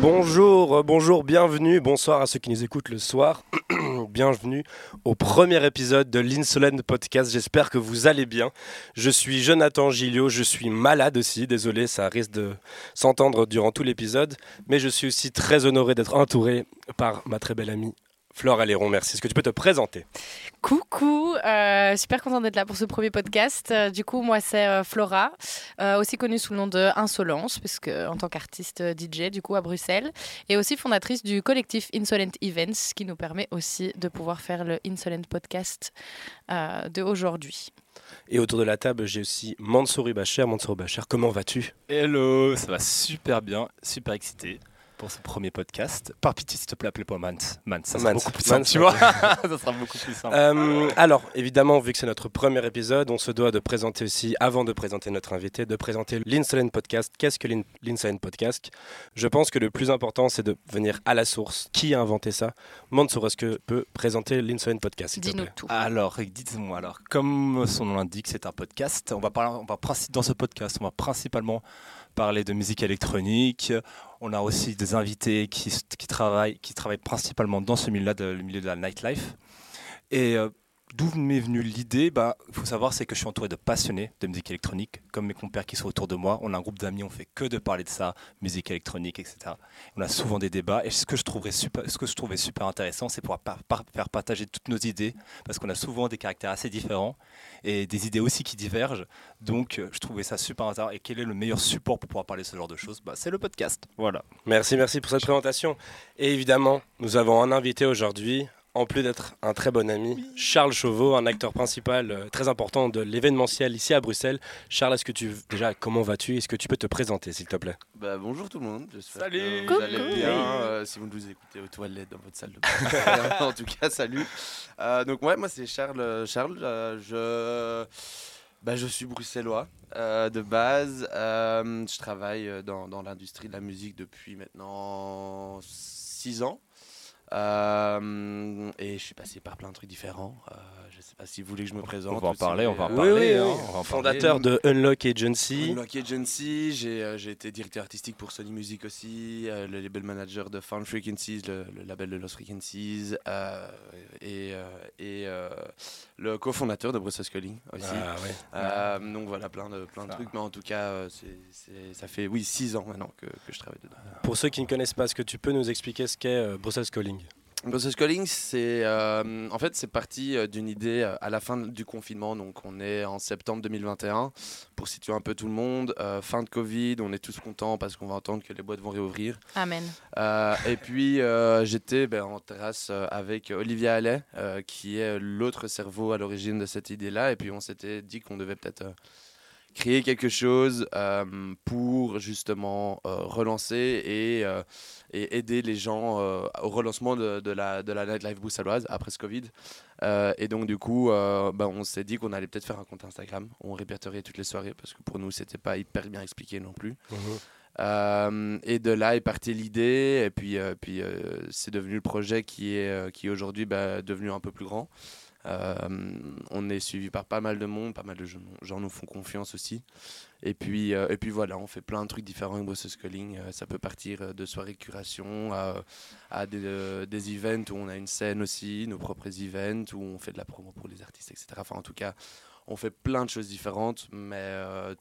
Bonjour, euh, bonjour, bienvenue, bonsoir à ceux qui nous écoutent le soir. Bienvenue au premier épisode de l'Insolent Podcast. J'espère que vous allez bien. Je suis Jonathan Gilliot, je suis malade aussi, désolé, ça risque de s'entendre durant tout l'épisode, mais je suis aussi très honoré d'être entouré par ma très belle amie Flore Aléron, merci. Est-ce que tu peux te présenter? Coucou, euh, super contente d'être là pour ce premier podcast. Euh, du coup, moi, c'est euh, Flora, aussi connue sous le nom de Insolence, puisque en tant qu'artiste DJ, du coup, à Bruxelles, et aussi fondatrice du collectif Insolent Events, qui nous permet aussi de pouvoir faire le Insolent Podcast de aujourd'hui. Et autour de la table, j'ai aussi Mansouri Bacher. Mansouri Bacher, comment vas-tu? Hello, ça va super bien, super excité pour ce premier podcast. Par pitié, s'il te plaît, appelle-moi Mans. Mans, ça sera beaucoup plus simple, tu vois. ça sera beaucoup plus simple. Euh, alors, évidemment, vu que c'est notre premier épisode, on se doit de présenter aussi, avant de présenter notre invité, de présenter l'Insolent Podcast. Qu'est-ce que l'Insolent Podcast? Je pense que le plus important, c'est de venir à la source. Qui a inventé ça? Mansour, est-ce que peut présenter l'Insolent Podcast Dis-nous tout. Alors, dites-moi, alors, comme son nom l'indique, c'est un podcast. On va parler, on va, dans ce podcast, on va principalement parler de musique électronique. On a aussi des invités qui, travaillent, qui travaillent principalement dans ce milieu-là, le milieu de la nightlife. Et euh, D'où m'est venue l'idée bah, faut savoir, c'est que je suis entouré de passionnés de musique électronique, comme mes compères qui sont autour de moi. On a un groupe d'amis, on fait que de parler de ça, musique électronique, etc. On a souvent des débats. Et ce que je, super, ce que je trouvais super intéressant, c'est pouvoir faire partager toutes nos idées, parce qu'on a souvent des caractères assez différents et des idées aussi qui divergent. Donc, je trouvais ça super intéressant. Et quel est le meilleur support pour pouvoir parler de ce genre de choses? Bah, C'est le podcast. Voilà. Merci, merci pour cette présentation. Et évidemment, nous avons un invité aujourd'hui, en plus d'être un très bon ami, Charles Chauveau, un acteur principal euh, très important de l'événementiel ici à Bruxelles. Charles, est-ce que tu déjà comment vas-tu? Est-ce que tu peux te présenter s'il te plaît? Bah, bonjour tout le monde. Salut. vous allez bien euh, si vous nous écoutez aux toilettes dans votre salle de bain. en tout cas, salut. Euh, donc ouais, moi c'est Charles. Charles, je bah, je suis bruxellois de base. je travaille dans, dans l'industrie de la musique depuis maintenant 6 ans. Euh, et je suis passé par plein de trucs différents. Euh, pas si vous voulez que je me présente. On va en parler, on va en parler. Hein, Fondateur de Unlock Agency. Unlock Agency, j'ai euh, été directeur artistique pour Sony Music aussi, le label manager de Found Frequencies, le, label de Lost Frequencies, et, et le cofondateur de Brussels Calling aussi. Ah, donc voilà, plein de, plein de trucs. Mais en tout cas, ça fait oui, six ans maintenant que, que, je travaille dedans. Pour ceux qui ne connaissent pas, est-ce que tu peux nous expliquer ce qu'est Brussels Calling Brussels Calling, c'est euh, en fait c'est parti euh, d'une idée euh, à la fin du confinement, donc on est en septembre 2021 pour situer un peu tout le monde. fin de Covid, on est tous contents parce qu'on va entendre que les boîtes vont réouvrir. Amen. et puis j'étais ben, en terrasse avec Olivia Allais, qui est l'autre cerveau à l'origine de cette idée-là, et puis on s'était dit qu'on devait peut-être créer quelque chose pour justement relancer et et aider les gens euh, au relancement de, la, de la nightlife bruxelloise après ce Covid. Euh, et donc, du coup, euh, bah, on s'est dit qu'on allait peut-être faire un compte Instagram. On répertoriait toutes les soirées parce que pour nous, c'était pas hyper bien expliqué non plus. Mhm. et de là est partie l'idée, et puis, puis c'est devenu le projet qui est, qui aujourd'hui bah, devenu un peu plus grand. on est suivi par pas mal de monde, pas mal de gens nous font confiance aussi. Et puis, euh, et puis voilà, on fait plein de trucs différents avec Brussels Calling. Euh, ça peut partir euh, de soirées curation à, à des, des, events où on a une scène aussi, nos propres events, où on fait de la promo pour les artistes, etc. Enfin, en tout cas, on fait plein de choses différentes, mais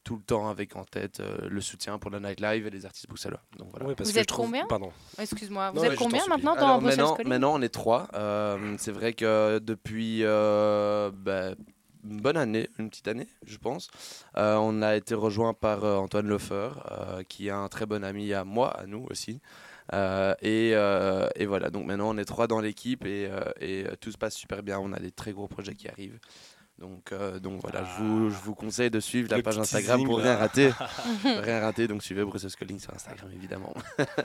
tout le temps avec en tête le soutien pour la nightlife et les artistes bruxellois. Donc, voilà. vous êtes combien? Pardon. Excuse-moi, vous êtes combien maintenant dans Brussels maintenant, maintenant, on est trois. c'est vrai que depuis bah, une bonne année, une petite année, je pense. Euh, on a été rejoint par euh, Antoine Lefer, euh, qui est un très bon ami à moi, à nous aussi. Et, et, voilà, donc maintenant on est trois dans l'équipe et, et, tout se passe super bien. On a des très gros projets qui arrivent. Donc, donc voilà, je, vous, je, vous, conseille de suivre la page Instagram pour rien rater. rien rater, donc suivez Bruce Calling sur Instagram évidemment.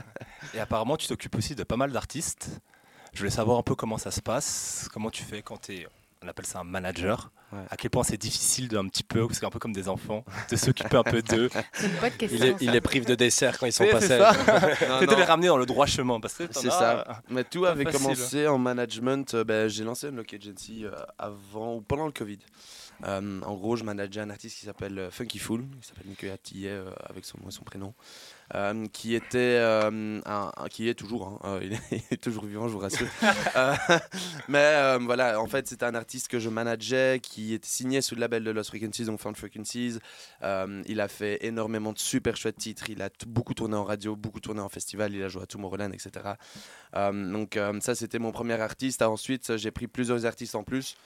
et apparemment, tu t'occupes aussi de pas mal d'artistes. Je voulais savoir un peu comment ça se passe, comment tu fais quand tu es on appelle ça un manager. Ouais. À quel point c'est difficile d'un petit peu, c'est un peu comme des enfants, de s'occuper un peu d'eux. C'est une bonne question. Il est, il prive de dessert quand ils sont passés. c'est non. les ramener dans le droit chemin. parce C'est ça. Mais tout avait facile. commencé en management. euh, ben, j'ai lancé une look agency euh, avant ou pendant le Covid. Euh, en gros, je manageais un artiste qui s'appelle euh, Funky Fool, qui s'appelle Nicolas Tillet euh, avec son nom et son prénom, euh, qui était, euh, un, un- qui est toujours, hein, euh, il, est, il est toujours vivant, je vous rassure. Mais voilà, en fait, c'était un artiste que je manageais, qui était signé sous le label de Lost Frequencies, donc Found Frequencies. Il a fait énormément de super chouettes titres. Il a beaucoup tourné en radio, beaucoup tourné en festival. Il a joué à Tomorrowland, etc. Donc ça, c'était mon premier artiste. Ensuite, j'ai pris plusieurs artistes en plus.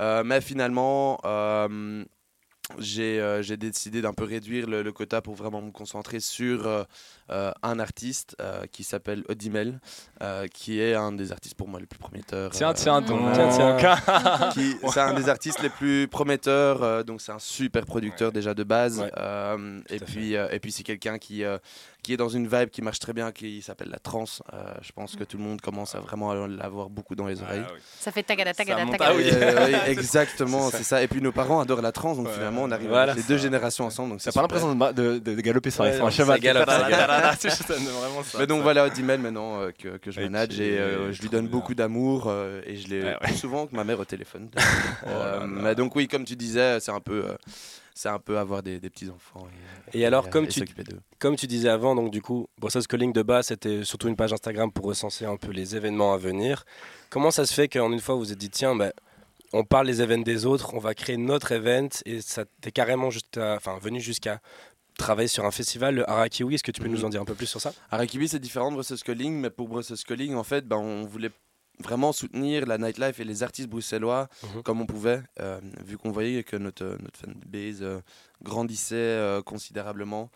Euh, mais finalement, euh, j'ai euh, j'ai décidé d'un peu réduire le, le quota pour vraiment me concentrer sur euh, un artiste euh, qui s'appelle Odimel, euh, qui est un des artistes pour moi les plus prometteurs. Tiens, euh, tiens, donc. Tiens, tiens. qui- c'est un des artistes les plus prometteurs, euh, donc c'est un super producteur déjà de base. Ouais. Euh, et, puis, euh, et puis c'est quelqu'un qui, euh, qui est dans une vibe qui marche très bien, qui s'appelle la trance. Euh, je pense que tout le monde commence à vraiment l'avoir beaucoup dans les oreilles. Ça fait tagada, tagada, tagada. Ah oui. Euh, oui, exactement, c'est ça. Et puis nos parents adorent la trance, donc Ouais, finalement on arrive voilà. les deux générations ensemble. Donc T'as c'est pas l'impression de, galoper sur, Ouais, sur ça ça C'est vraiment ça. Mais donc voilà Odimel maintenant euh, que, que je manage et euh, je lui donne bien. beaucoup d'amour euh, et je l'ai Ouais, ouais. plus souvent que ma mère au téléphone. Oh Euh, là là. mais donc oui, comme tu disais, c'est un peu, euh, c'est un peu avoir des, des petits enfants. Et alors, comme tu-. Comme disais avant, donc du coup, Brussels Calling de base, c'était surtout une page Instagram pour recenser un peu les événements à venir. Comment ça se fait qu'en une fois, vous vous êtes dit, tiens, ben, on parle des événements des autres, on va créer notre event, et ça t'es carrément juste à- enfin, venu jusqu'à travailler sur un festival, le Harakiwi. Est-ce que tu peux Mhm. nous en dire un peu plus sur ça? Arakibi, c'est différent de Brussels Calling, mais pour Brussels Calling, en fait, ben, on voulait vraiment soutenir la nightlife et les artistes bruxellois Mhm. comme on pouvait, euh, vu qu'on voyait que notre, notre fanbase euh, grandissait euh, considérablement.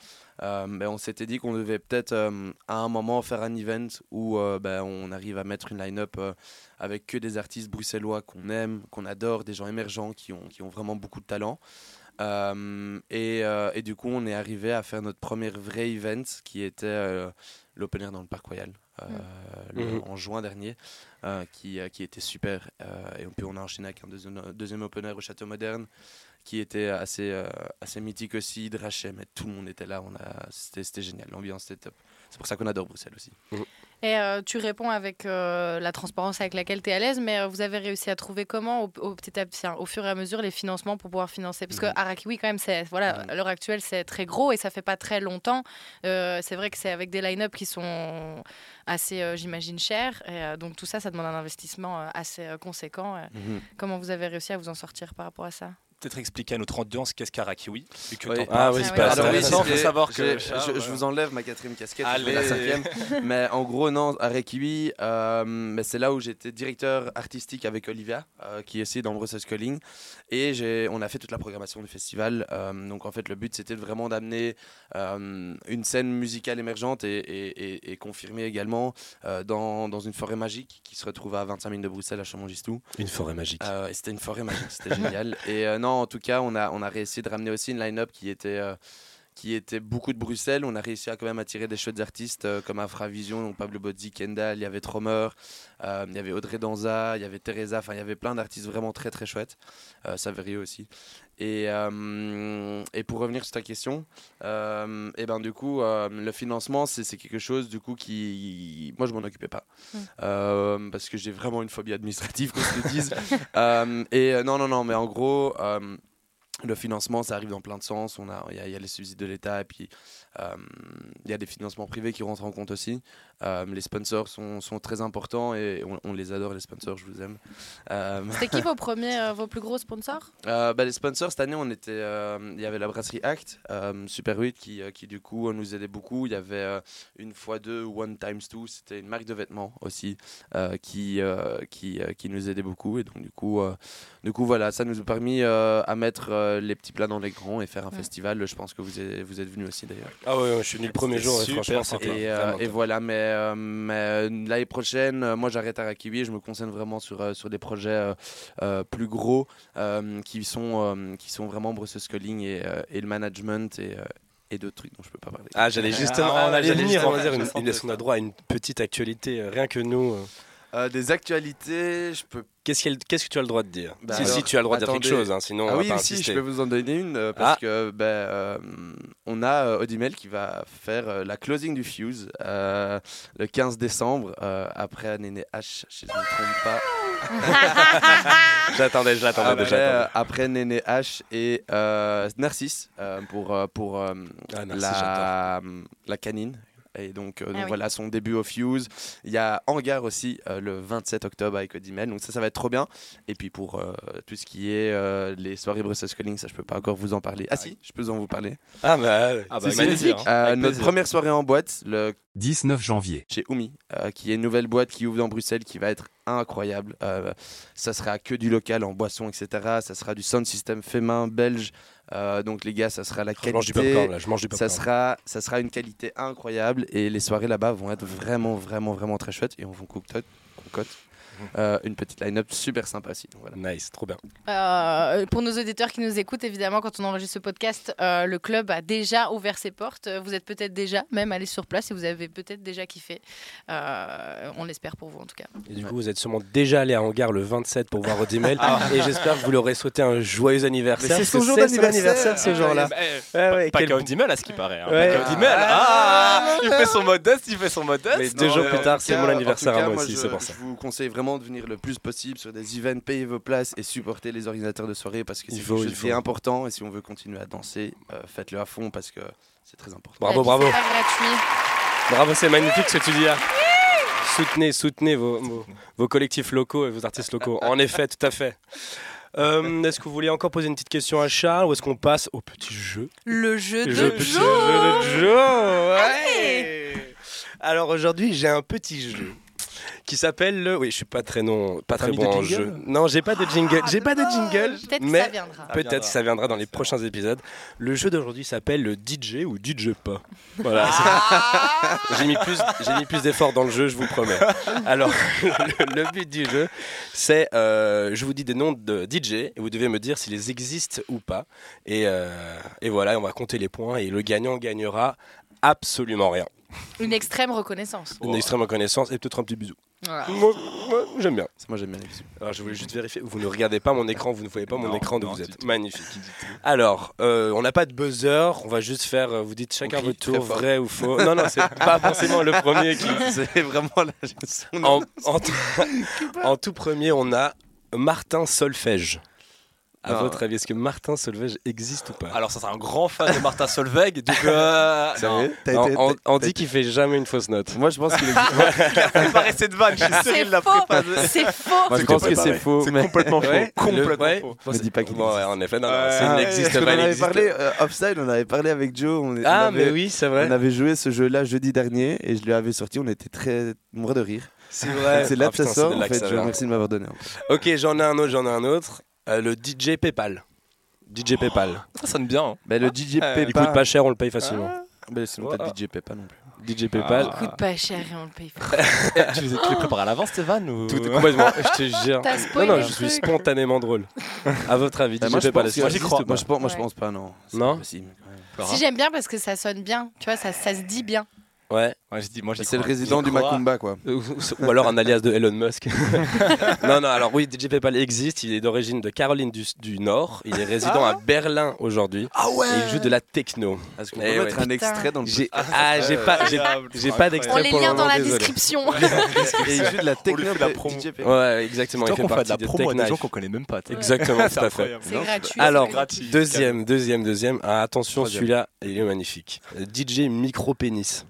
Euh, ben, on s'était dit qu'on devait peut-être euh, à un moment faire un event où euh, ben, on arrive à mettre une line-up euh, avec que des artistes bruxellois qu'on aime, qu'on adore, des gens émergents qui ont, qui ont vraiment beaucoup de talent. Euh, et, euh, et du coup, on est arrivé à faire notre premier vrai event qui était euh, l'open air dans le Parc Royal euh, le- Mhm. en juin dernier, euh, qui, qui était super. Euh, et puis on a enchaîné avec un deuxième, deuxième open air au Château Moderne qui était assez, euh, assez mythique aussi, Drachem, mais tout le monde était là, c'était, c'était génial, l'ambiance était top. C'est pour ça qu'on adore Bruxelles aussi. Et euh, tu réponds avec euh, la transparence avec laquelle tu es à l'aise, mais euh, vous avez réussi à trouver comment, au, au petit à petit, hein, au fur et à mesure, les financements pour pouvoir financer? Parce que Mhm. Arakiwi, quand même, c'est, voilà, à l'heure actuelle, c'est très gros et ça fait pas très longtemps. C'est vrai que c'est avec des line-up qui sont assez, j'imagine, chers. Et, donc tout ça, ça demande un investissement assez conséquent. Euh, Comment vous avez réussi à vous en sortir par rapport à ça? Peut-être expliquer à notre audience qu'est-ce qu'un Rakiwi. vu que Oui. Ah oui, c'est pas Alors, oui, faut savoir que je, vous enlève ma quatrième casquette, Allez. la cinquième. mais en gros, non, à Rekiwi, euh, mais c'est là où j'étais directeur artistique avec Olivia, euh, qui est ici dans Brussels Calling. Et j'ai- on a fait toute la programmation du festival. Euh, donc en fait, le but, c'était vraiment d'amener euh, une scène musicale émergente et, et, et- et confirmée également euh, dans, dans une forêt magique qui se retrouve à 25 minutes de Bruxelles, à Chamongistou. Une forêt magique. Euh, et c'était une forêt magique, c'était génial. Et euh, non, en tout cas, on a, on a réussi de ramener aussi une line-up qui était, euh, qui était beaucoup de Bruxelles. On a réussi à quand même attirer des chouettes artistes euh, comme Infravision, donc Pablo Bozzi, Kendall, il y avait Tromer, euh, il y avait Audrey Danza, il y avait Teresa, enfin il y avait plein d'artistes vraiment très très chouettes. Euh, Saverio aussi. Et, euh, et pour revenir sur ta question, euh, et ben du coup, euh, le financement, c'est quelque chose du coup qui, moi je m'en occupais pas, Mm. Parce que j'ai vraiment une phobie administrative, qu'on se le dise. Et non, non, non, mais en gros, le financement, ça arrive dans plein de sens. On a, il y, a- il y a les subsides de l'État et puis euh, il y a des financements privés qui rentrent en compte aussi. Euh, les sponsors sont, sont très importants et on, on les adore, les sponsors, je vous aime. Euh, C'était qui vos premiers, euh, vos plus gros sponsors? Euh, bah, les sponsors, cette année, on était, il y avait la brasserie Act, Super 8, qui, qui du coup nous aidait beaucoup. Il y avait une fois deux, One Times Two, c'était une marque de vêtements aussi, qui, qui, qui nous aidait beaucoup. Et donc, du coup, du coup voilà, ça nous a permis euh, à mettre euh, les petits plats dans les grands et faire un Ouais. festival. Je pense que vous êtes, vous êtes venus aussi d'ailleurs. Ah ouais, ouais, je suis venu le premier jour et super franchement, c'était Et, euh, et top. voilà, mais, euh, mais, euh, l'année prochaine, moi j'arrête à Rakiwi et je me concentre vraiment sur, euh, sur des projets euh, euh, plus gros euh, qui, sont, euh, qui sont vraiment Brussels Calling et, euh, et le management et, euh, et d'autres trucs dont je peux pas parler. Ah, j'allais justement, Ah, on allait venir, dire, une, on a droit à une petite actualité, rien que nous. Euh, des actualités, je peux. Qu'est-ce que tu as le droit de dire Bah Si, alors, si, tu as le droit de dire quelque chose, hein, sinon ah on va oui, pas si, insister. je peux vous en donner une euh, parce Ah. que euh, on a Odimel qui va faire la closing du Fuse le 15 décembre après Néné H, si je ne me trompe pas. J'attendais, je l'attendais Après, déjà. après Néné H et Narcisse pour, pour Ah, la, la canine. Et donc, euh, donc Ah oui. voilà son début au Fuse. Il y a Hangar aussi euh, le 27 octobre avec Odimel. Donc ça, ça va être trop bien. Et puis pour euh, tout ce qui est euh, les soirées Brussels Calling, ça je peux pas encore vous en parler. Ah si, je peux en vous parler. Ah bah, Ah bah, magnifique. Euh, Avec notre première soirée en boîte, le 19 janvier. chez Oumi, euh, qui est une nouvelle boîte qui ouvre dans Bruxelles, qui va être incroyable. Euh, ça sera que du local en boisson, etc. Ça sera du sound system fait main belge. Euh, donc les gars, ça sera la je mange du qualité. popcorn là, je mange du Ça popcorn. sera, ça sera une qualité incroyable et les soirées là-bas vont être vraiment, vraiment, vraiment très chouettes et on vous concocte, concocte euh, une petite line-up super sympa aussi. Donc voilà. Nice, trop bien. Euh, pour nos auditeurs qui nous écoutent, évidemment, quand on enregistre ce podcast, euh, le club a déjà ouvert ses portes. Vous êtes peut-être déjà même allé sur place et vous avez peut-être déjà kiffé. Euh, on l'espère pour vous en tout cas. Et du coup, vous êtes sûrement déjà allé à Hangar le 27 pour voir Odimel. et j'espère que vous leur aurez souhaité un joyeux anniversaire. C'est son jour d'anniversaire. ce jour-là. Ouais, ouais, Pas qu'à Odimel à ce qui paraît. hein. Ouais. Pas qu'à Odimel. Ah, il fait son modeste, il fait son modeste. Mais deux Non, jours plus tard, c'est mon anniversaire à moi aussi, c'est pour ça. Je vous conseille vraiment de venir le plus possible sur des events, payer vos places et supporter les organisateurs de soirée parce que c'est faut, quelque il chose qui est faut. important et si on veut continuer à danser, euh, faites-le à fond parce que c'est très important. Bravo, bravo. c'est pas gratuit. Bravo, c'est magnifique ce que tu dis là. Soutenez, soutenez vos, vos- vos collectifs locaux et vos artistes locaux. En effet, tout à fait. Euh, est-ce que vous voulez encore poser une petite question à Charles ou est-ce qu'on passe au petit jeu? Le jeu de jour. jeu de Joe, ouais. Alors aujourd'hui, j'ai un petit jeu qui s'appelle le. Oui, je suis pas très non, pas très bon en jeu. Non, j'ai pas de jingle. J'ai pas de jingle. Peut-être que mais ça viendra. Ah, peut-être viendra. ça viendra dans les prochains épisodes. Le jeu d'aujourd'hui s'appelle le DJ ou DJ pas. Voilà. Ah. j'ai mis plus, j'ai mis plus d'efforts dans le jeu, je vous promets. Alors, le, le but du jeu, c'est, euh, je vous dis des noms de DJ et vous devez me dire s'ils existent ou pas. Et, euh, et voilà, on va compter les points et le gagnant gagnera absolument rien. Une extrême reconnaissance. Une extrême reconnaissance et peut-être un petit bisou. Voilà. Moi, moi, j'aime bien. Moi j'aime bien les bisous. Alors, je voulais juste vérifier. Vous ne regardez pas mon écran, vous ne voyez pas mon Non, écran d'où non, vous du êtes. tout. Magnifique. Alors, euh, on n'a pas de buzzer, on va juste faire. euh, Vous dites chacun crie votre très tour, fort. vrai ou faux. Non, non, c'est pas forcément le premier qui. c'est vraiment la son En, en tout- en tout premier, on a Martin Solfège. À Non. votre avis, est-ce que Martin Solfège existe ou pas? Alors, ça, c'est un grand fan de Martha Solveig. Donc, euh, non, Sérieux T'as Non, été- on, on dit qu'il fait jamais une fausse note. Moi je pense qu'il existe. il a préparé cette vanne. Je suis sûr, C'est il l'a faux. préparé. C'est faux. Moi je pense que c'est faux. C'est mais- complètement faux. Ouais, complètement le- faux. C'est- dis pas qu'il bon, existe. ouais, en effet, non, il n'existe pas. en avait parlé euh, offside, on avait parlé avec Joe. On, on Ah, avait- mais oui, c'est vrai. On avait joué ce jeu-là jeudi dernier et je lui avais sorti. On était très morts de rire. C'est vrai. c'est là Ah, que ça sort. En fait, de m'avoir donné. Ok, j'en ai un autre, j'en ai un autre. Euh, le DJ Paypal. DJ Paypal. Ça sonne bien. hein. Bah, le DJ Ah, Peppa. Il coûte pas cher, on le paye facilement. Bah, sinon, Oh, t'as ah. DJ Peppa non plus. DJ Paypal. Ah. Coûte pas cher et on le paye pas. Eh, tu les tu les prépares à l'avance, tes vannes ou... Tout est complètement. Je te jure. T'as Non, spoilé non, le je suis truc. spontanément drôle. À votre avis, Bah, DJ moi, je Paypal, pense est-ce Moi, j'y crois. Moi, pas? Je pense, moi, je Ouais. pense pas, non. C'est Non pas possible. Si j'aime bien parce que ça sonne bien, tu vois, ça, ça se dit bien. Ouais. Ouais, je dis, moi, C'est le résident du crois. Macumba, quoi. Ou, ou alors un alias de Elon Musk. non, non, alors oui, DJ Paypal existe. Il est d'origine de Caroline du, du Nord. Il est résident à Berlin aujourd'hui. Ah ouais Et il joue de la techno. Est-ce qu'on Eh peut ouais. mettre un extrait dans le J'ai ah, j'ai pas, j'ai, pas On d'extrait les pour le liens dans la désolé. description. Et il joue de la On lui techno fait la promo. DJ. Ouais, exactement. Il fait partie de la promo à des gens qu'on connaît même pas. Exactement, C'est tout à fait. C'est gratuit. Alors, c'est gratuit. Deuxième, deuxième, deuxième. Ah, attention, celui-là, il est magnifique. Euh, DJ micro-pénis.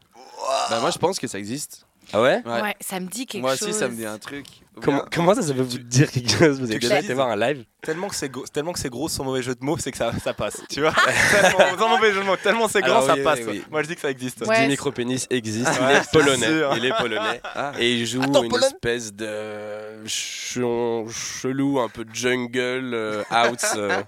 Bah, moi, je pense que ça existe. Ah ouais? Ouais. Ouais, ça me dit quelque Moi chose. aussi, ça me dit un truc. Ou comment, bien- comment ça, ça veut vous dire quelque chose? Vous avez Quelque déjà chose. été voir un live? Tellement que c'est gros, tellement que c'est gros son mauvais jeu de mots, c'est que ça, ça passe. Tu vois Tellement, sans mauvais jeu de mots, tellement c'est grand, Alors, ça oui, passe. oui, oui. Moi, je dis que ça existe. Ouais. Micro-pénis existe. Ouais, il est polonais. sûr. Il est polonais. Ah. Et il joue Attends, une Pologne espèce de chion- chelou, un peu jungle, euh, house, euh,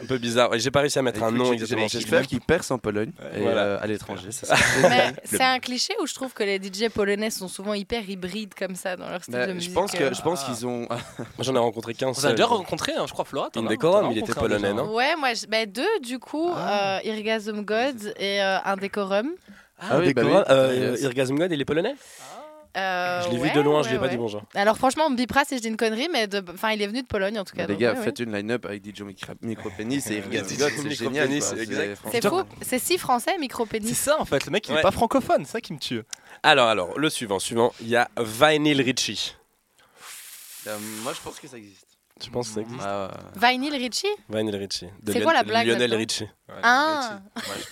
un peu bizarre. J'ai pas réussi à mettre un nom j'ai- exactement. J'espère qu'il perce en Pologne et Voilà. euh, à l'étranger. c'est un cliché où je trouve que les DJ polonais sont souvent hyper hybrides comme ça dans leur style Bah, de je musique. pense que euh. je pense qu'ils ont. Moi, j'en ai rencontré qu'un On s'est seul. déjà rencontré, hein, je crois, Flora. Indecorum, t'en as il était polonais, non Ouais, moi, je- bah, deux du coup, Ah. euh, Irgasm Gods et euh, Indecorum. Ah, oui, bah Decorum, oui. euh, Yes. Irgasm God, il est polonais Euh, Je l'ai ouais, vu de loin, je ouais, lui ai pas ouais. dit bonjour. Alors franchement, on me bipera si je dis une connerie, mais de... enfin, il est venu de Pologne en tout cas. les donc, gars, ouais, ouais. faites une line-up avec DJ Micro- Micropénis et Irga DJ Zigot, c'est génial. Quoi. c'est exact. franchement- C'est fou, c'est si français, C'est micropénis. ça en fait, le mec il Ouais. est pas francophone, c'est ça qui me tue. Alors, alors, le suivant, suivant, il y a Vinyl Richie. Euh, Moi, je pense que ça existe. Tu penses que ça existe Ah, ouais. Vinyl Richie Vinyl Richie. C'est quoi la blague Lionel Richie. Ah.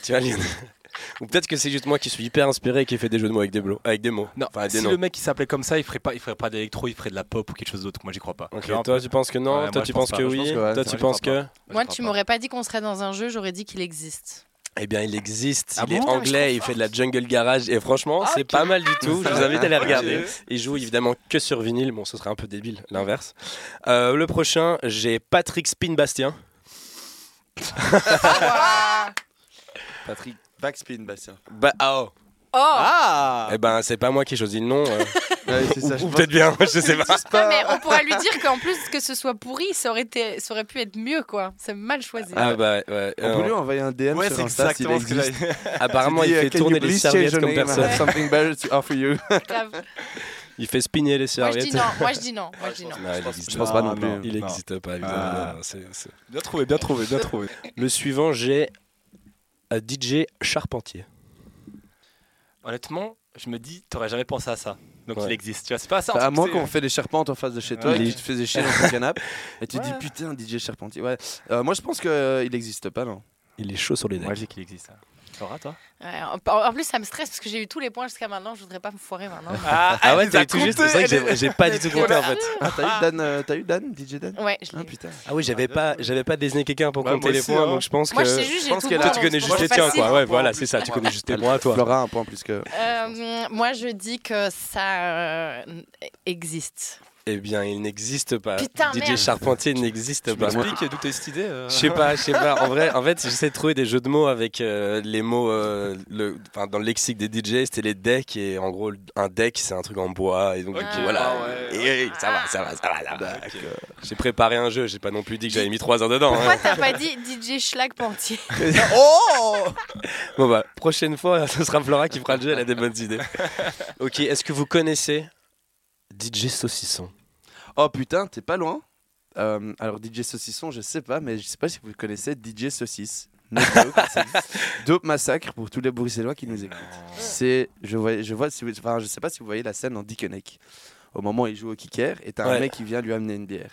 Tu vois, Lionel. Ou peut-être que c'est juste moi qui suis hyper inspiré et qui fait des jeux de mots avec des, blo- avec des mots. Non, Enfin, des si noms. le mec il s'appelait comme ça, il ferait pas, il ferait pas d'électro, il ferait de la pop ou quelque chose d'autre. Moi j'y crois pas. Toi tu penses que non, Ouais, toi moi, tu je pense penses pas. que Je oui, pense que ouais, toi tu je penses que Moi, tu m'aurais pas dit qu'on serait dans un jeu, j'aurais dit qu'il existe. Eh bien, il existe, Ah il est anglais, il fait de la jungle garage et franchement, Ah, c'est pas mal du tout. Je vous invite à les regarder. Ok. Il joue évidemment que sur vinyle, bon, ce serait un peu débile, l'inverse. Euh, le prochain, j'ai Patrick Spin-Bastien. Patrick Backspin, Bastien. Bah, ah, oh. Oh Ah Eh ben, c'est pas moi qui choisis le nom. euh, Ouais, c'est ça, je ou pense. peut-être bien, je sais pas. Ah, mais on pourrait lui dire qu'en plus que ce soit pourri, ça aurait, été, ça aurait pu être mieux, quoi. C'est mal choisi. Ah bah, ouais. On peut lui envoyer un DM Ouais, sur c'est Insta s'il exactement ce que existe. j'allais Apparemment, il fait tourner les serviettes comme personne. something better to offer you? Grave. Il fait spinner les Moi, je serviettes. dis non. Moi, je dis non. Moi, je dis non. Non, il existe Je pense pas non plus. non. Il n'existe pas, évidemment. Ah. Non, c'est- c'est- Bien trouvé, bien trouvé, bien trouvé. Le suivant, j'ai euh, DJ Charpentier. Honnêtement, je me dis, t'aurais jamais pensé à ça. Donc Ouais. il existe. Tu vois, c'est pas ça. Bah, à moins qu'on fait des charpentes en face de chez toi Ouais. et tu te faisais chier dans ton canapé et tu dis putain DJ Charpentier. Ouais. Euh, moi je pense qu'il n'existe pas non. Il est chaud sur les decks. Moi, je dis qu'il existe. hein. Laura, toi Ouais, en, en plus, ça me stresse parce que j'ai eu tous les points jusqu'à maintenant. Je voudrais pas me foirer maintenant. Ah, Ah ouais, t'as eu tout juste. C'est vrai que j'ai- pas du tout compté en fait. Ah t'as eu Dan, euh, t'as eu Dan, DJ Dan Ouais, je l'ai Ah putain. Ah oui, j'avais pas, j'avais pas désigné quelqu'un pour Ouais, compter les points, hein. donc je pense Moi, que. je sais juste, je j'ai pense Toi, tu connais juste les tiens, quoi. Ouais, voilà, c'est ça. Tu connais juste les points toi. Flora un point plus que. Euh, moi, je dis que ça euh, existe. Eh bien, il n'existe pas. Putain, DJ merde. Charpentier n'existe Tu pas. m'expliques d'où t'as cette idée euh Je sais pas, je sais pas. En vrai, en fait, j'essaie de trouver des jeux de mots avec euh, les mots. euh, le, dans le lexique des DJ, c'était les decks et en gros, un deck, c'est un truc en bois et donc Ok. du coup, voilà. Ah ouais. Et, et ça va, ça va, ça va. ça va. Ok. J'ai préparé un jeu. J'ai pas non plus dit que j'avais mis 3 heures dedans. hein. Pourquoi t'as pas dit DJ Schlag Pentier Oh Bon bah, prochaine fois, ce sera Flora qui fera le jeu. Elle a des bonnes idées. Ok, est-ce que vous connaissez DJ Saucisson? Oh putain, t'es pas loin. Euh, alors DJ Saucisson, je sais pas, mais je sais pas si vous connaissez DJ Saucisse. No Dope Massacre pour tous les Bruxellois qui nous écoutent. C'est, je vois, je vois, si vous- enfin, je sais pas si vous voyez la scène en Dickeneck. Au moment où il joue au kicker, et t'as Ouais. un mec qui vient lui amener une bière.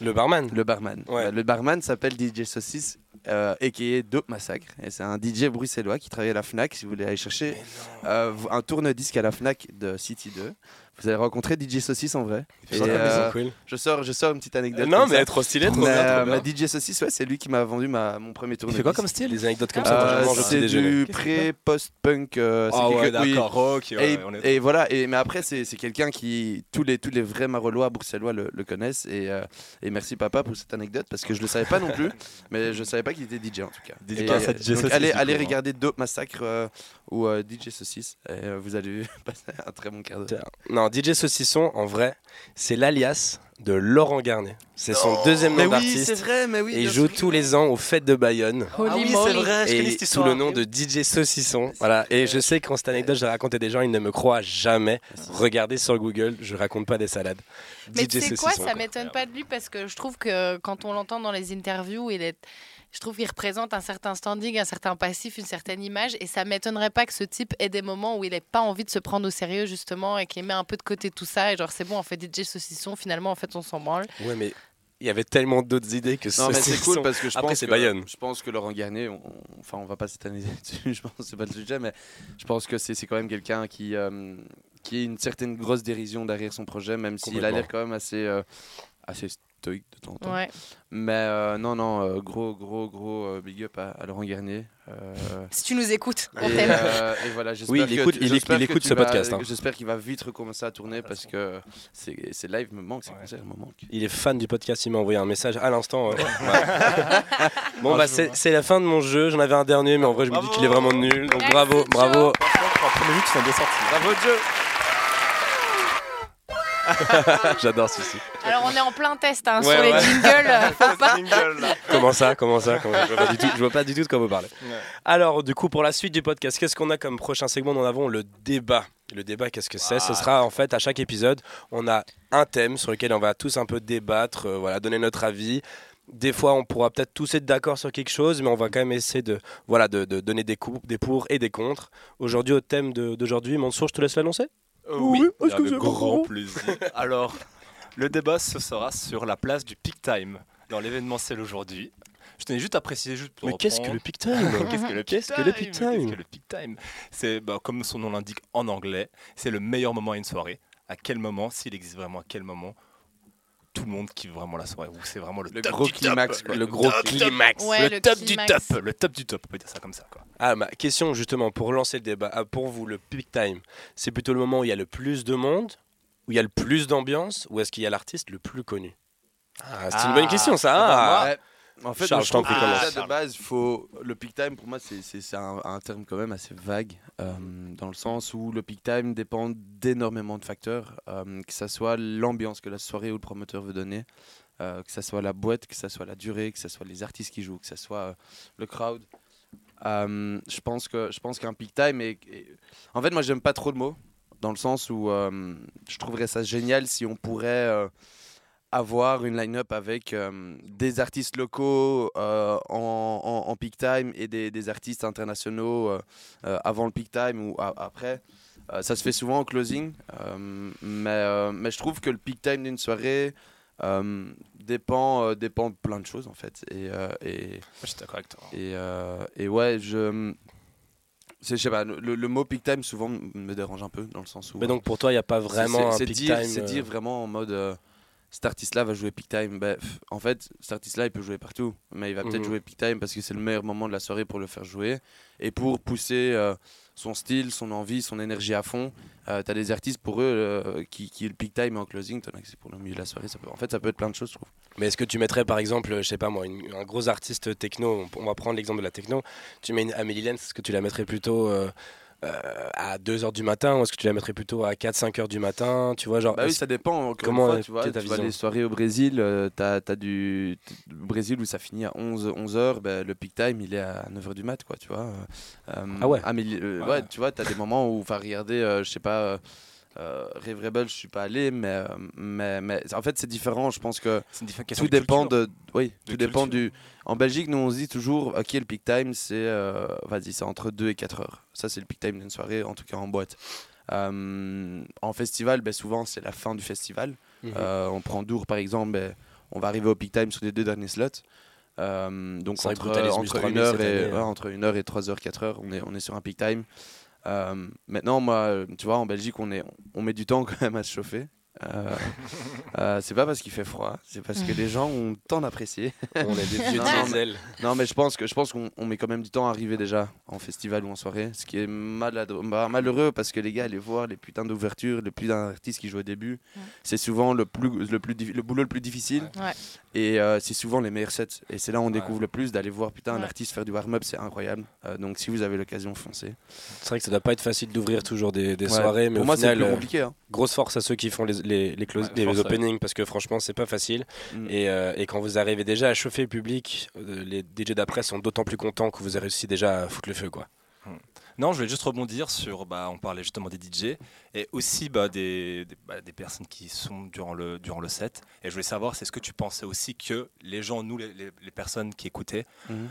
Le barman Le barman. Ouais. Euh, Le barman s'appelle DJ Saucisse, euh, a.k.a. Dope Massacre. Et c'est un DJ bruxellois qui travaille à la FNAC. Si vous voulez aller chercher euh, un tourne-disque à la FNAC de City 2, vous allez rencontrer DJ Saucisse en vrai. Et, euh, c'est cool. je, sors, je sors une petite anecdote. Non, mais ça. trop stylé, trop Mais, bien, euh, trop bien. ma DJ Saucisse, ouais, c'est lui qui m'a vendu ma, mon premier tourne fait quoi comme style Les anecdotes comme ça, euh, C'est du pré-post-punk. euh, c'est Ah ouais, d'accord, rock. ouais, Et, on est- et voilà, et, mais après, c'est c'est quelqu'un qui. Tous les, tous les vrais Marolois bruxellois le, le connaissent. Et, euh, et merci, papa, pour cette anecdote, parce que je le savais pas non plus. mais je savais pas qu'il était DJ en tout cas. Et, à DJ donc allez, hein. regarder Dope Massacre euh, ou euh, DJ Saucisse. Et euh, vous allez passer un très bon quart d'heure. Non, DJ Saucisson, en vrai, c'est l'alias de Laurent Garnet. C'est son deuxième Mais nom oui, c'est d'artiste. vrai, mais oui. Et il joue tous les ans aux fêtes de Bayonne. Ah Holy oui, c'est vrai, je Et sous le nom de DJ Saucisson. Voilà. Et je sais que quand cette anecdote, je la raconte à des gens, ils ne me croient jamais. Regardez sur Google, je raconte pas des salades. Mais sais quoi, ça m'étonne pas de lui parce que je trouve que quand on l'entend dans les interviews, il est. Je trouve qu'il représente un certain standing, un certain passif, une certaine image. Et ça m'étonnerait pas que ce type ait des moments où il n'ait pas envie de se prendre au sérieux, justement, et qu'il met un peu de côté tout ça. Et genre, c'est bon, on fait DJ saucisson, finalement, en fait, on s'en branle. Ouais, mais il y avait tellement d'autres idées que Non mais c'est cool parce que je Après, pense c'est que Bayonne. je pense que Laurent Garnier, on, on- enfin on va pas s'éterniser dessus, je pense c'est pas le sujet, mais je pense que c'est c'est quand même quelqu'un qui euh, qui a une certaine grosse dérision derrière son projet, même s'il a l'air quand même assez euh, assez de temps en temps. Ouais. Mais euh, non non euh, gros gros gros euh, big up à, à Laurent Garnier. euh, Si tu nous écoutes, on et, t'aime. euh, et voilà, j'espère Oui, il écoute- il écoute- il ce vas- podcast, hein. J'espère qu'il va vite recommencer à tourner parce que c'est c'est live me manque, ces concerts me manquent. Il est fan du podcast, il m'a envoyé un message à l'instant. euh, bon, bah, c'est la fin de mon jeu. J'en avais un dernier, mais en vrai, je me dis Bravo. qu'il est vraiment nul. Donc, bravo, Joe. bravo. Franchement, en J'adore ceci. Alors, on est en plein test hein, Ouais, sur les jingles. euh, faut pas- Comment ça Comment ça Comment- je, vois pas du tout, je vois pas du tout de quoi vous parlez. Ouais. Alors, du coup, pour la suite du podcast, qu'est-ce qu'on a comme prochain segment Nous en avons le débat. Le débat, qu'est-ce que c'est? Ce Ah. sera en fait à chaque épisode, on a un thème sur lequel on va tous un peu débattre, euh, voilà, donner notre avis. Des fois, on pourra peut-être tous être d'accord sur quelque chose, mais on va quand même essayer de, voilà, de, de donner des, coups, des pour et des contre. Aujourd'hui, au thème d'aujourd'hui, Mansour, je te laisse l'annoncer? Euh, Oui, oui, que avec c'est grand plaisir. Alors, le débat ce sera sur la place du peak time dans l'événementiel aujourd'hui. Je tenais juste à préciser juste pour Mais qu'est-ce que le peak time Qu'est-ce que le que peak time Qu'est-ce que le peak time C'est bah, comme son nom l'indique en anglais, c'est le meilleur moment à une soirée. À quel moment, s'il existe vraiment, à quel moment tout le monde kiffe vraiment la soirée c'est vraiment le, Le top gros du climax, top, quoi. Le gros top, top, climax. Ouais, le, le top du top, le top du top, on peut dire ça comme ça quoi. Ah, ma question justement, pour lancer le débat, ah, pour vous, le peak time, c'est plutôt le moment où il y a le plus de monde, où il y a le plus d'ambiance, ou est-ce qu'il y a l'artiste le plus connu? Ah, C'est une Ah, bonne question ça. eh ben, ah. En fait, Charles, je trouve que déjà, de base, faut... le peak time, pour moi, c'est- un, un terme quand même assez vague, euh, dans le sens où le peak time dépend d'énormément de facteurs, euh, que ce soit l'ambiance que la soirée ou le promoteur veut donner, euh, que ce soit la boîte, que ce soit la durée, que ce soit les artistes qui jouent, que ce soit le crowd. Je pense que je pense qu'un peak time est, est- en fait moi j'aime pas trop le mot dans le sens où je trouverais ça génial si on pourrait avoir une line-up avec euh, des artistes locaux euh, en, en- en peak time et des, des artistes internationaux euh, avant le peak time ou a- après. Ça se fait souvent en closing, mais, mais je trouve que le peak time d'une soirée dépend, dépend de plein de choses en fait. Et, et, et, et ouais, je. Je sais pas, le, le mot peak time souvent me dérange un peu dans le sens où. Mais donc pour toi, il n'y a pas vraiment c'est- un peak dire, time C'est dire vraiment en mode. Euh, cet artiste-là va jouer peak time. Ben, pff, en fait, cet artiste-là, il peut jouer partout. Mais il va peut-être Mhm. jouer peak time parce que c'est le meilleur moment de la soirée pour le faire jouer. Et pour pousser euh, son style, son envie, son énergie à fond. Euh, T'as des artistes pour eux euh, qui, qui le peak time en closing. T'en as c'est pour le milieu de la soirée. Ça peut, en fait, ça peut être plein de choses, je trouve. Mais est-ce que tu mettrais par exemple, je sais pas moi, une- un gros artiste techno, on va prendre l'exemple de la techno, tu mets une Amélie Lenz, est-ce que tu la mettrais plutôt euh, euh, à 2h du matin ou est-ce que tu la mettrais plutôt à 4-5h du matin Tu vois, genre. Bah oui, ça dépend. Encore Comment une fois, est- tu vois, tu vois les soirées au Brésil, euh, t'as as du t- le Brésil où ça finit à 11 11 heures, ben, le peak time il est à 9 h du mat quoi, tu vois. Euh, Ah ouais. mais euh, ouais. Ouais. tu vois, t'as des moments où enfin regardez euh, je sais pas euh, Rave Rebel, je suis pas allé mais euh, mais mais en fait c'est différent, je pense que tout dépend de oui, De tout dépend du en Belgique, nous on se dit toujours OK, le peak time c'est euh, vas-y, c'est entre 2 et 4 heures. Ça c'est le peak time d'une soirée en tout cas en boîte. Euh, en festival, ben, souvent c'est la fin du festival. Mhm. On prend Dour par exemple, ben, on va arriver au peak time sur les deux derniers slots. Donc entre, entre, 3000 une heure cette et, année, ouais, hein. entre une heure et 3 heures, 4 heures, on est, on est sur un peak time. Euh, maintenant, moi, tu vois, en Belgique, on, est, on met du temps quand même à se chauffer. Euh, euh, c'est pas parce qu'il fait froid, c'est parce que les gens ont temps d'apprécier. On est des vieux Non, non, mais je pense que je pense qu'on on met quand même du temps à arriver déjà en festival ou en soirée, ce qui est malade- bah, malheureux parce que les gars, aller voir les putains d'ouvertures, les putains d'artistes qui jouent au début, Ouais. c'est souvent le plus le plus diffi- le boulot le plus difficile Ouais. et euh, c'est souvent les meilleurs sets et c'est là où on Ouais. découvre le plus d'aller voir putain un Ouais. artiste faire du warm-up, c'est incroyable. Euh, donc si vous avez l'occasion, foncez. C'est vrai que ça doit pas être facile d'ouvrir toujours des, des Ouais. soirées, mais Pour au moi, c'est compliqué. hein. grosse force à ceux qui font les, les, les, close- Ouais, les force, ouais. openings parce que franchement, c'est pas facile. Mm. Et, euh, et quand vous arrivez déjà à chauffer le public, euh, les DJ d'après sont d'autant plus contents que vous avez réussi déjà à foutre le feu. Quoi. Non, je voulais juste rebondir sur, bah, on parlait justement des DJ et aussi bah, des, des, bah, des personnes qui sont durant le, durant le set. Et je voulais savoir, c'est ce que tu pensais aussi que les gens, nous, les, les- les personnes qui écoutaient,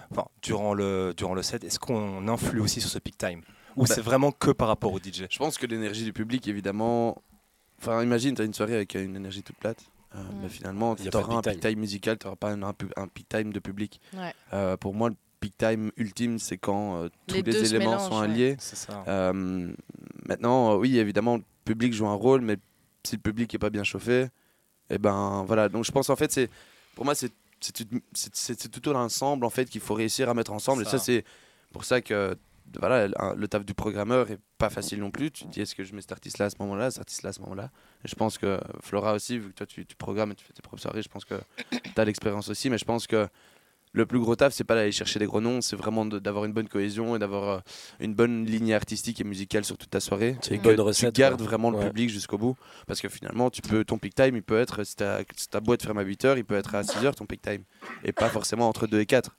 enfin, durant le, durant le set, est-ce qu'on influe aussi sur ce peak time? Ou Bah- c'est vraiment que par rapport au DJ Je pense que l'énergie du public, évidemment. Enfin, imagine, tu as une soirée avec une énergie toute plate. Euh, Mm. mais finalement, Il y a tu pas de auras un peak time musical, tu n'auras pas un, un, un peak time de public. Ouais. Euh, pour moi, le peak time ultime, c'est quand euh, tous Les éléments mélangent, sont alliés. Ça. Euh, maintenant, euh, oui, évidemment, le public joue un rôle, mais si le public est pas bien chauffé, et ben voilà. Donc je pense en fait, c'est pour moi, c'est tout- tout un ensemble en fait qu'il faut réussir à mettre ensemble. Et ça, c'est pour ça que voilà, un- le taf du programmeur est pas facile non plus. Tu te dis est-ce que je mets cet artiste-là à ce moment-là, cet artiste-là à ce moment-là? Et je pense que Flora aussi, vu que toi tu, tu programmes et tu fais tes propres soirées, je pense que tu as l'expérience aussi, mais je pense que le plus gros taf, c'est pas d'aller chercher des gros noms, c'est vraiment d'avoir une bonne cohésion et d'avoir euh, une bonne ligne artistique et musicale sur toute ta soirée. C'est une tu gardes quoi. vraiment le Ouais. public jusqu'au bout. Parce que finalement, tu peux, ton peak time, il peut être, si ta, si ta boîte ferme à 8h, il peut être à 6h ton peak time. Et pas forcément entre 2 et 4.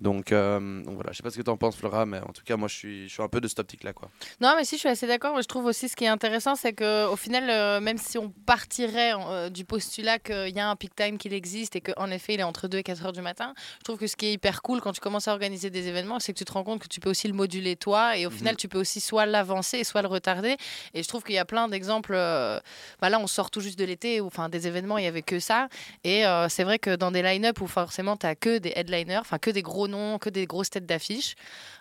Donc, euh, donc voilà, je sais pas ce que tu en penses, Flora, mais en tout cas, moi, je suis, je suis un peu de cette optique-là. Quoi. Non, mais si, je suis assez d'accord. Je trouve aussi ce qui est intéressant, c'est qu'au final, euh, même si on partirait euh, du postulat qu'il y a un peak time qu'il existe et qu'en effet, il est entre 2 et 4 heures du matin, je trouve que ce qui est hyper cool quand tu commences à organiser des événements, c'est que tu te rends compte que tu peux aussi le moduler toi et au final, tu peux aussi soit l'avancer, soit le retarder. Et je trouve qu'il y a plein d'exemples. bah là, on sort tout juste de l'été, enfin, des événements, il y avait que ça. Et c'est vrai que dans des line-up où forcément, tu as que des headliners, enfin, que des gros noms, que des grosses têtes d'affiche,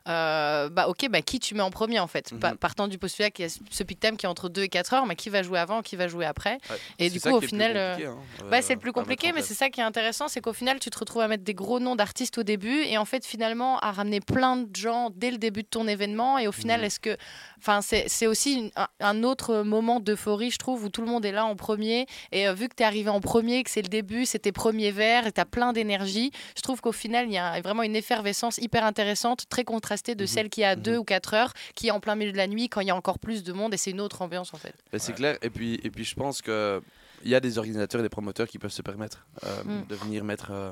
euh, bah ok, bah qui tu mets en premier en fait? Mhm. Partant du postulat qu'il y a ce peak time qui est entre 2 et 4 heures, mais qui va jouer avant, qui va jouer après? Et du coup, au final, euh, hein, bah, euh, c'est le plus compliqué, mais c'est ça qui est intéressant, c'est qu'au final, tu te retrouves à mettre des gros noms d'artistes au début et en fait, finalement, à ramener plein de gens dès le début de ton événement. Et au final, Mhm. est-ce que. Enfin, c'est aussi une- un, autre moment d'euphorie, je trouve, où tout le monde est là en premier. Et euh, vu que tu es arrivé en premier, que c'est le début, c'est tes premiers vers et tu as plein d'énergie, je trouve qu'au final, il y a vraiment une effervescence hyper intéressante, très contrastée de Mhm. celle qui a Mhm. 2 ou 4 heures, qui est en plein milieu de la nuit, quand il y a encore plus de monde et c'est une autre ambiance en fait. Bah, c'est clair. Et puis, et puis je pense que il y a des organisateurs et des promoteurs qui peuvent se permettre euh, Mm. de venir mettre euh,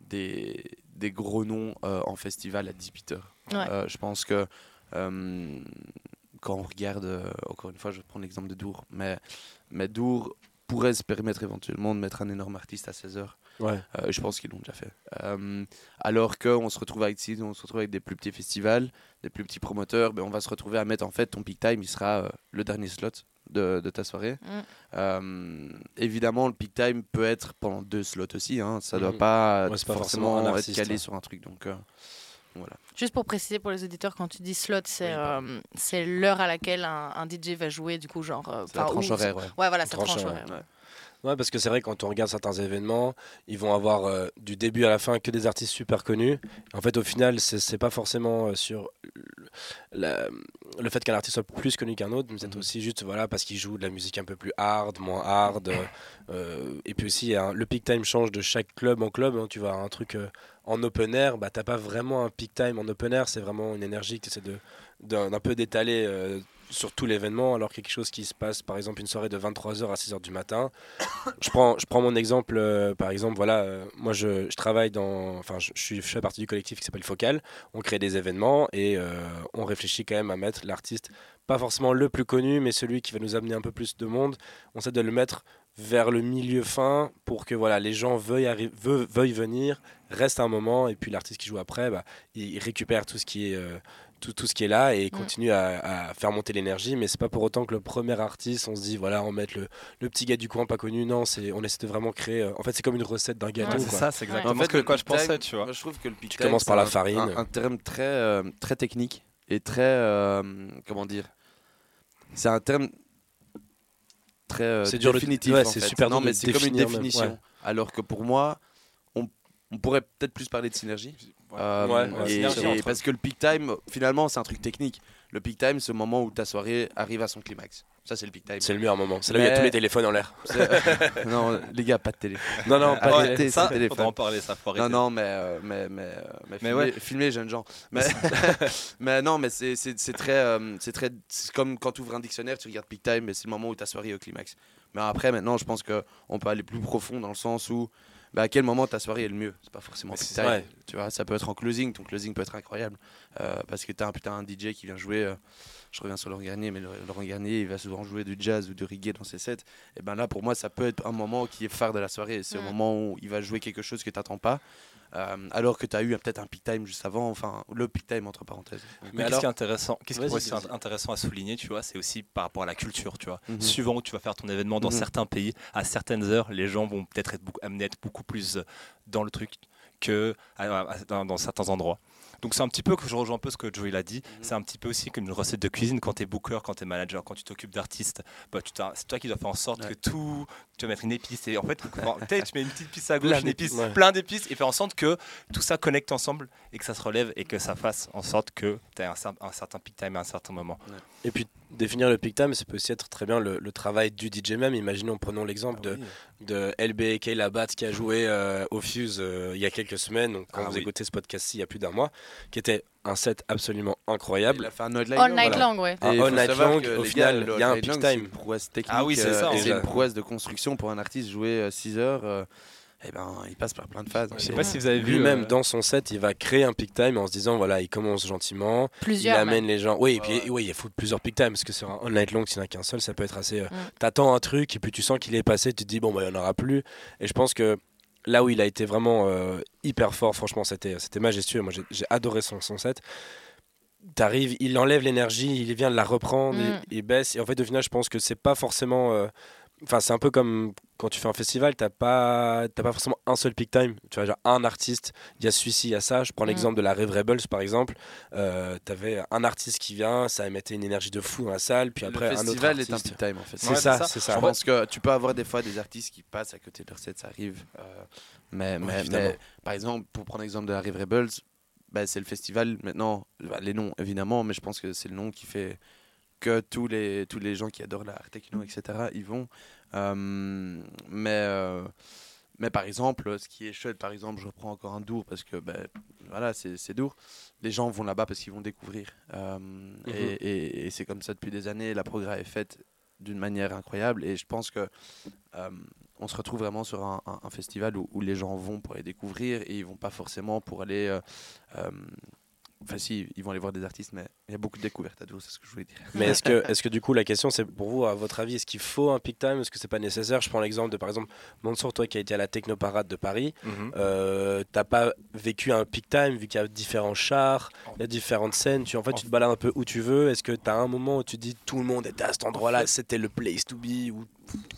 des, des gros noms euh, en festival à 18h. Ouais. je pense que euh, quand on regarde, euh, encore une fois, je vais prendre l'exemple de Dour, mais, mais Dour pourrait se permettre éventuellement de mettre un énorme artiste à 16h. Ouais. Euh, je pense qu'ils l'ont déjà fait. Euh, alors qu'on se retrouve avec, si on se retrouve avec des plus petits festivals, des plus petits promoteurs, ben on va se retrouver à mettre en fait ton peak time, il sera euh, le dernier slot de, de ta soirée. Mm. Euh, évidemment, le peak time peut être pendant deux slots aussi. Hein, ça doit Mhm. pas, Ouais, c'est pas forcément forcément être calé ouais. sur un truc. Donc euh, voilà. Juste pour préciser pour les auditeurs, quand tu dis slot, c'est Oui, euh, c'est l'heure à laquelle un, un DJ va jouer, du coup, genre. euh, C'est la tranche horaire. Ouais. Ouais, voilà, ça Tranche tranche horaire, horaire. Ouais. Parce que c'est vrai, quand on regarde certains événements, ils vont avoir euh, du début à la fin que des artistes super connus. En fait, au final, c'est pas forcément euh, sur la- le fait qu'un artiste soit plus connu qu'un autre, mais c'est Mhm. aussi juste voilà, parce qu'il joue de la musique un peu plus hard, moins hard. euh, et puis aussi, un- le peak time change de chaque club en club. hein. tu vois, un truc en open air, bah, t'as pas vraiment un peak time en open air, c'est vraiment une énergie que tu essaies d'un d'un peu d'étaler. euh, sur tout l'événement, alors quelque chose qui se passe, par exemple, une soirée de 23h à 6h du matin, je prends, je prends mon exemple, euh, par exemple, voilà, euh, moi je, travaille dans, enfin, je, je fais partie du collectif qui s'appelle Focal. On crée des événements et euh, on réfléchit quand même à mettre l'artiste, pas forcément le plus connu, mais celui qui va nous amener un peu plus de monde. On essaie de le mettre vers le milieu fin pour que voilà, les gens veuillent, veuillent venir, restent un moment et puis l'artiste qui joue après, bah, il récupère tout ce qui est tout, tout ce qui est là et continue à, à faire monter l'énergie. Mais c'est pas pour autant que le premier artiste, on se dit voilà, on met le, le petit gars du coin pas connu. Non, c'est on essaie de vraiment créer. euh, en fait, c'est comme une recette d'un gâteau. Ouais, c'est ça, c'est exactement En fait, ce que quoi je pensais, tu vois. Moi, je trouve que le Tu time, commences par la farine. Un, un terme très, euh, très technique et très. euh, comment dire C'est un terme très euh, C'est définitif. ouais, c'est super Non, mais c'est comme une définition. ouais. Alors que pour moi, on, on pourrait peut-être plus parler de synergie. Euh, Ouais, ouais, et- synergie et entre- parce que le peak time, finalement, c'est un truc technique. Le peak time, c'est le moment où ta soirée arrive à son climax. Ça, c'est le peak time. C'est le meilleur moment. C'est là où il y a tous les téléphones en l'air. Non, les gars, pas de télé. Non, non, pas de- c'est ça, téléphone. faudra en parler, ça faut Non, non, mais, euh, mais, mais, euh, mais, Mais filmez, ouais. filmez les jeunes gens. Mais, mais non, mais c'est très. euh, c'est très c'est comme quand tu ouvres un dictionnaire, tu regardes Peak Time, mais c'est le moment où ta soirée est au climax. Mais après, maintenant, je pense qu'on peut aller plus profond dans le sens où. Bah, à quel moment ta soirée est le mieux? C'est pas forcément Peak c'est- Time. ouais. Tu vois, ça peut être en closing. Ton closing peut être incroyable. euh, parce que tu as un, putain, un DJ qui vient jouer. euh, je reviens sur Laurent Garnier, mais Laurent Garnier, il va souvent jouer du jazz ou du reggae dans ses sets. Et ben là, pour moi, ça peut être un moment qui est phare de la soirée. C'est au Mm. moment où il va jouer quelque chose que tu n'attends pas. Euh, alors que tu as eu peut-être un peak time juste avant, enfin le peak time entre parenthèses. Mais, Mais qu'est-ce qui est intéressant, qu'est-ce qui vas-y. intéressant à souligner, tu vois, c'est aussi par rapport à la culture, tu vois. Mhm. Suivant où tu vas faire ton événement dans Mhm. certains pays, à certaines heures, les gens vont peut-être être beaucoup, amenés à être beaucoup plus euh, dans le truc que à- à- dans, dans certains endroits. Donc c'est un petit peu que je rejoins un peu ce que Joey l'a dit. C'est un petit peu aussi comme une recette de cuisine quand tu es booker, quand tu es manager, quand tu t'occupes d'artistes. Bah, c'est toi qui dois faire en sorte Ouais. que tout. Tu vas mettre une épice et en fait, tu mets une petite épice à gauche, Plein une épice, ouais. plein d'épices et faire en sorte que tout ça connecte ensemble et que ça se relève et que ça fasse en sorte que tu aies un certain peak time à un certain moment. Et puis, définir le peak time, ça peut aussi être très bien le, le travail du DJ même. Imaginons, prenons l'exemple Ah de, oui. de LBK Labat qui a joué euh, au Fuse euh, il y a quelques semaines, donc quand Ah vous oui. écoutez ce podcast-ci il y a plus d'un mois, qui était un set absolument Il incroyable. a fait un night long, All night voilà. long, ouais. Un il all night long, au final, il y a un peak long, c'est time. une prouesse technique. Ah oui, c'est euh, ça, en c'est une prouesse de construction pour un artiste jouer 6 heures. Eh ben, il passe par plein de phases. Je sais pas si vous avez vu. Lui-même, euh, dans son set, il va créer un peak time en se disant voilà, il commence gentiment, Plusieurs. il amène les gens. Oui, et puis ouais. oui, il faut plusieurs peak time parce que sur un all night long, s'il n'y en a qu'un seul, ça peut être assez. euh, Mm. T'attends un truc et puis tu sens qu'il est passé, tu te dis bon, bah, il n'y en aura plus. Et je pense que là où il a été vraiment euh, hyper fort, franchement, c'était c'était majestueux. Moi, j'ai- j'ai adoré son, son set. T'arrives, il enlève l'énergie, il vient de la reprendre, Mm. il, il baisse. Et en fait, au final, je pense que c'est pas forcément. euh, Enfin, c'est un peu comme quand tu fais un festival, t'as pas, t'as pas forcément un seul peak time. Tu vois, genre un artiste, il y a celui-ci, il y a ça. Je prends Mm. l'exemple de la Rave Rebels, par exemple. Euh, T'avais un artiste qui vient, ça émettait une énergie de fou dans la salle, puis après le un autre festival est un peak time en fait. C'est Ouais, ça, c'est ça. c'est Je pense que tu peux avoir des fois des artistes qui passent à côté de leur set, ça arrive. euh, mais, mais, mais, par exemple, pour prendre l'exemple de la Rive Rebels, bah, c'est le festival maintenant, bah, les noms évidemment, mais je pense que c'est le nom qui fait que tous les, tous les gens qui adorent l'art techno, etc., ils vont. Euh, mais, euh, mais par exemple, ce qui est chouette, par exemple, je reprends encore un Dour parce que bah, voilà, c'est Dour. Les gens vont là-bas parce qu'ils vont découvrir. Euh, et et- et c'est comme ça depuis des années. La progrès est faite d'une manière incroyable et je pense que on se retrouve vraiment sur un, un- un festival où, où les gens vont pour les découvrir et ils vont pas forcément pour aller enfin si ils vont aller voir des artistes mais il y a beaucoup de découvertes à Dour c'est ce que je voulais dire Mais est-ce que, est que du coup, la question, c'est pour vous, à votre avis, est-ce qu'il faut un peak time Est-ce que c'est pas nécessaire? Je prends l'exemple de, par exemple, Mansour, toi qui as été à la Technoparade de Paris. mhm. Euh, T'as pas vécu un peak time vu qu'il y a différents chars, il y a différentes scènes. Tu, en fait, tu te balades un peu où tu veux. Est-ce que tu as un moment où tu dis tout le monde était à cet endroit-là, c'était le place to be ou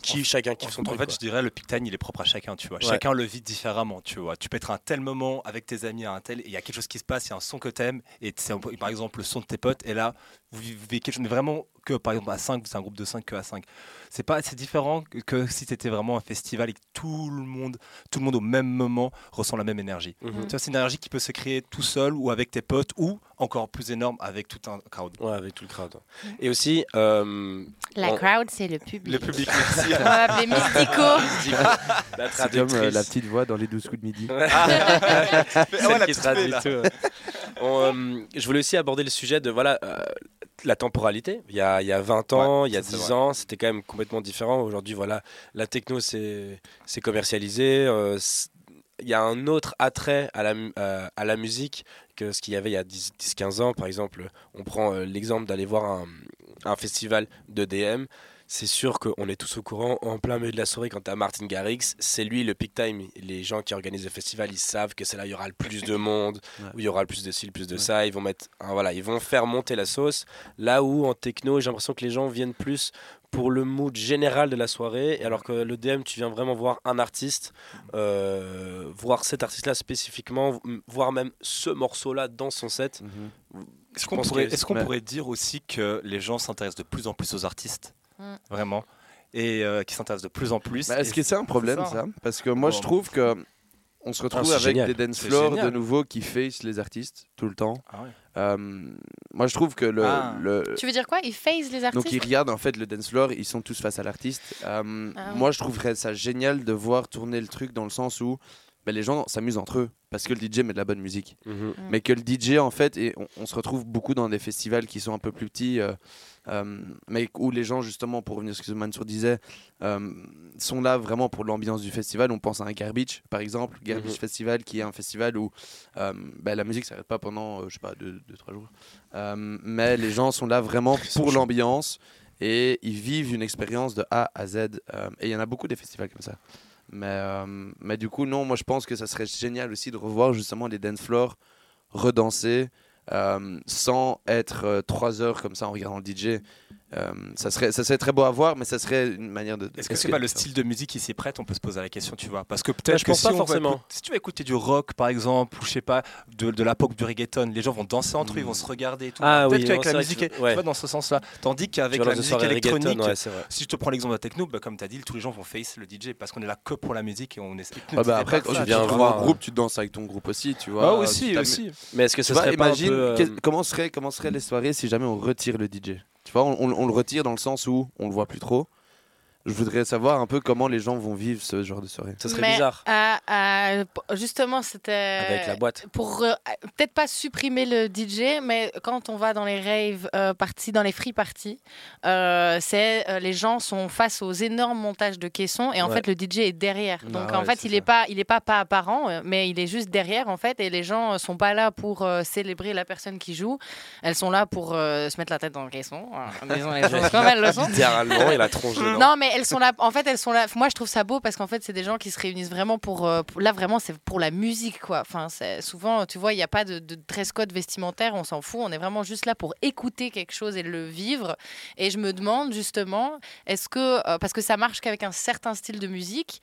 qui chacun kiffe son en truc fait, quoi. je dirais le peak time, il est propre à chacun, tu vois. Ouais. Chacun le vit différemment, tu vois. Tu peux être à un tel moment avec tes amis à un tel, il y a quelque chose qui se passe, il y a un son que t'aimes, et c'est par exemple le son de tes potes, et là, vous vivez quelque chose, mais vraiment que par exemple à 5, c'est un groupe de 5 que à 5. C'est pas, c'est différent que, que si c'était vraiment un festival et que tout le monde, tout le monde au même moment ressent la même énergie. Mhm. C'est une énergie qui peut se créer tout seul ou avec tes potes, ou encore plus énorme avec tout un crowd. Ouais, avec tout le crowd. ouais. Et aussi, euh, La On- crowd, c'est le public. Le public, merci. On va appeler Mystico. la c'est comme euh, la petite voix dans les 12 coups de midi Celle voilà, qui traduit tout, ouais. On, euh, je voulais aussi aborder le sujet de voilà, euh, la temporalité. Il y, a, il y a 20 ans, Ouais, il y a ça, c'est 10 vrai. ans, c'était quand même complètement différent. Aujourd'hui, voilà, la techno, c'est commercialisé. euh, il y a un autre attrait à la, euh, à la musique que ce qu'il y avait il y a 10-15 ans. Par exemple, on prend euh, l'exemple d'aller voir un, un festival de DM. C'est sûr qu'on est tous au courant, en plein milieu de la soirée, quand tu as Martin Garrix, c'est lui le peak time. Les gens qui organisent le festival, ils savent que c'est là où il y aura le plus de monde, Ouais. où il y aura le plus de ci, le plus de Ouais. ça. Ils vont mettre, hein, voilà, ils vont faire monter la sauce. Là où en techno, j'ai l'impression que les gens viennent plus pour le mood général de la soirée, et alors que le DM, tu viens vraiment voir un artiste, euh, voir cet artiste-là spécifiquement, voir même ce morceau-là dans son set. Mhm. Est-ce qu'on pourrait dire aussi que les gens s'intéressent de plus en plus aux artistes? Mm. Vraiment Et euh, qui s'intéressent de plus en plus Bah, Est-ce que c'est un problème ça. ça? Parce que moi je Bon. trouve que on se retrouve c'est avec génial. des dance floors de nouveau qui face les artistes tout le temps. Ah ouais. Euh, moi je trouve que le, Ah. le- Tu veux dire quoi? Ils phase les artistes donc ils regardent en fait le dance floor, ils sont tous face à l'artiste. Euh, Ah ouais. Moi je trouverais ça génial de voir tourner le truc dans le sens où ben, les gens s'amusent entre eux parce que le DJ met de la bonne musique. Mhm. Mais que le DJ en fait, et on, on se retrouve beaucoup dans des festivals qui sont un peu plus petits, euh, euh, mais où les gens justement, pour revenir à ce que Mansour disait, euh, sont là vraiment pour l'ambiance du festival. On pense à un Garbage par exemple, Garbage Mhm. Festival qui est un festival où euh, ben, la musique s'arrête pas pendant, euh, je sais pas, 2-3 jours. Euh, mais les gens sont là vraiment pour l'ambiance et ils vivent une expérience de A à Z. euh, et il y en a beaucoup des festivals comme ça. Mais, euh, mais du coup, non, moi je pense que ça serait génial aussi de revoir justement les dance floors redanser euh, sans être euh, trois heures comme ça en regardant le DJ. Euh, ça, serait, ça serait très beau à voir, mais ça serait une manière de. Est-ce que c'est pas le style de musique qui s'y prête? On peut se poser la question, tu vois. Parce que Ouais, peut-être que pense si, pas on forcément. écouter- si tu vas écouter du rock, par exemple, ou je sais pas, de, de la pop, du reggaeton, les gens vont danser entre eux, ils vont se regarder et tout. Ah peut-être oui, qu'avec la musique, tu- vois, dans ce sens-là. Tandis qu'avec la musique électronique, reggaeton, ouais, c'est vrai. si je te prends l'exemple de la techno, bah, comme tu as dit, tous les gens vont face le DJ parce qu'on est là que pour la musique et on est. Ah bah après, quand ça, tu viens voir un groupe, tu danses avec ton groupe aussi, tu vois. Ah, aussi, t'amuses. aussi. Mais est-ce que vois, serait pas un imagine peu, euh, comment seraient les soirées si jamais on retire le DJ Tu vois, on, on- le retire dans le sens où on le voit plus trop. Je voudrais savoir un peu comment les gens vont vivre ce genre de soirée. Ça serait Mais, bizarre euh, euh, justement, c'était. avec la boîte. Pour euh, peut-être pas supprimer le DJ, mais quand on va dans les rave euh, parties, dans les free parties, euh, c'est euh, les gens sont face aux énormes montages de caissons et en Ouais. fait le DJ est derrière. Ah Donc ouais, en fait il ça. est pas il est pas pas apparent, mais il est juste derrière en fait et les gens euh, sont pas là pour euh, célébrer la personne qui joue. Elles sont là pour euh, se mettre la tête dans le caisson. Euh, disons les choses comme elles le sont. Littéralement, il a tronche. Non, mais elles sont là. En fait, elles sont là. Moi, je trouve ça beau parce qu'en fait, c'est des gens qui se réunissent vraiment pour. euh, pour- là, vraiment, c'est pour la musique, quoi. Enfin, souvent, tu vois, il n'y a pas de, dress code vestimentaire. On s'en fout. On est vraiment juste là pour écouter quelque chose et le vivre. Et je me demande justement, est-ce que euh, parce que ça marche qu'avec un certain style de musique.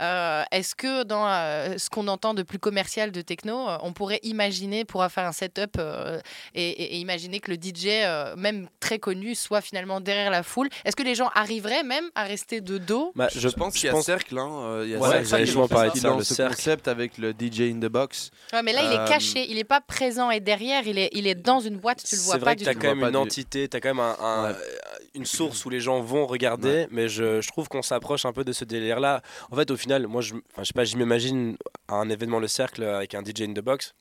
euh, Est-ce que dans ce qu'on entend de plus commercial de techno, on pourrait imaginer, pourra faire un setup et, et- imaginer que le DJ, même très connu, soit finalement derrière la foule? Est-ce que les gens arriveraient même à rester de dos Bah, Je, pense qu'il y a cercle, hein, euh, il y a Ouais, cercle justement parler de ça, le ce cercle. concept avec le DJ in the box. Ouais, mais là, il Euh, est caché, il n'est pas présent et derrière, il est, il est dans une boîte, tu le vois C'est pas vrai que du tu as tout. quand même une du- entité, tu as quand même une source où les gens vont regarder, mais je, je trouve qu'on s'approche un peu de ce délire-là. En fait, au final, moi, je, enfin, je sais pas, je m'imagine un événement Le Cercle avec un DJ in the box.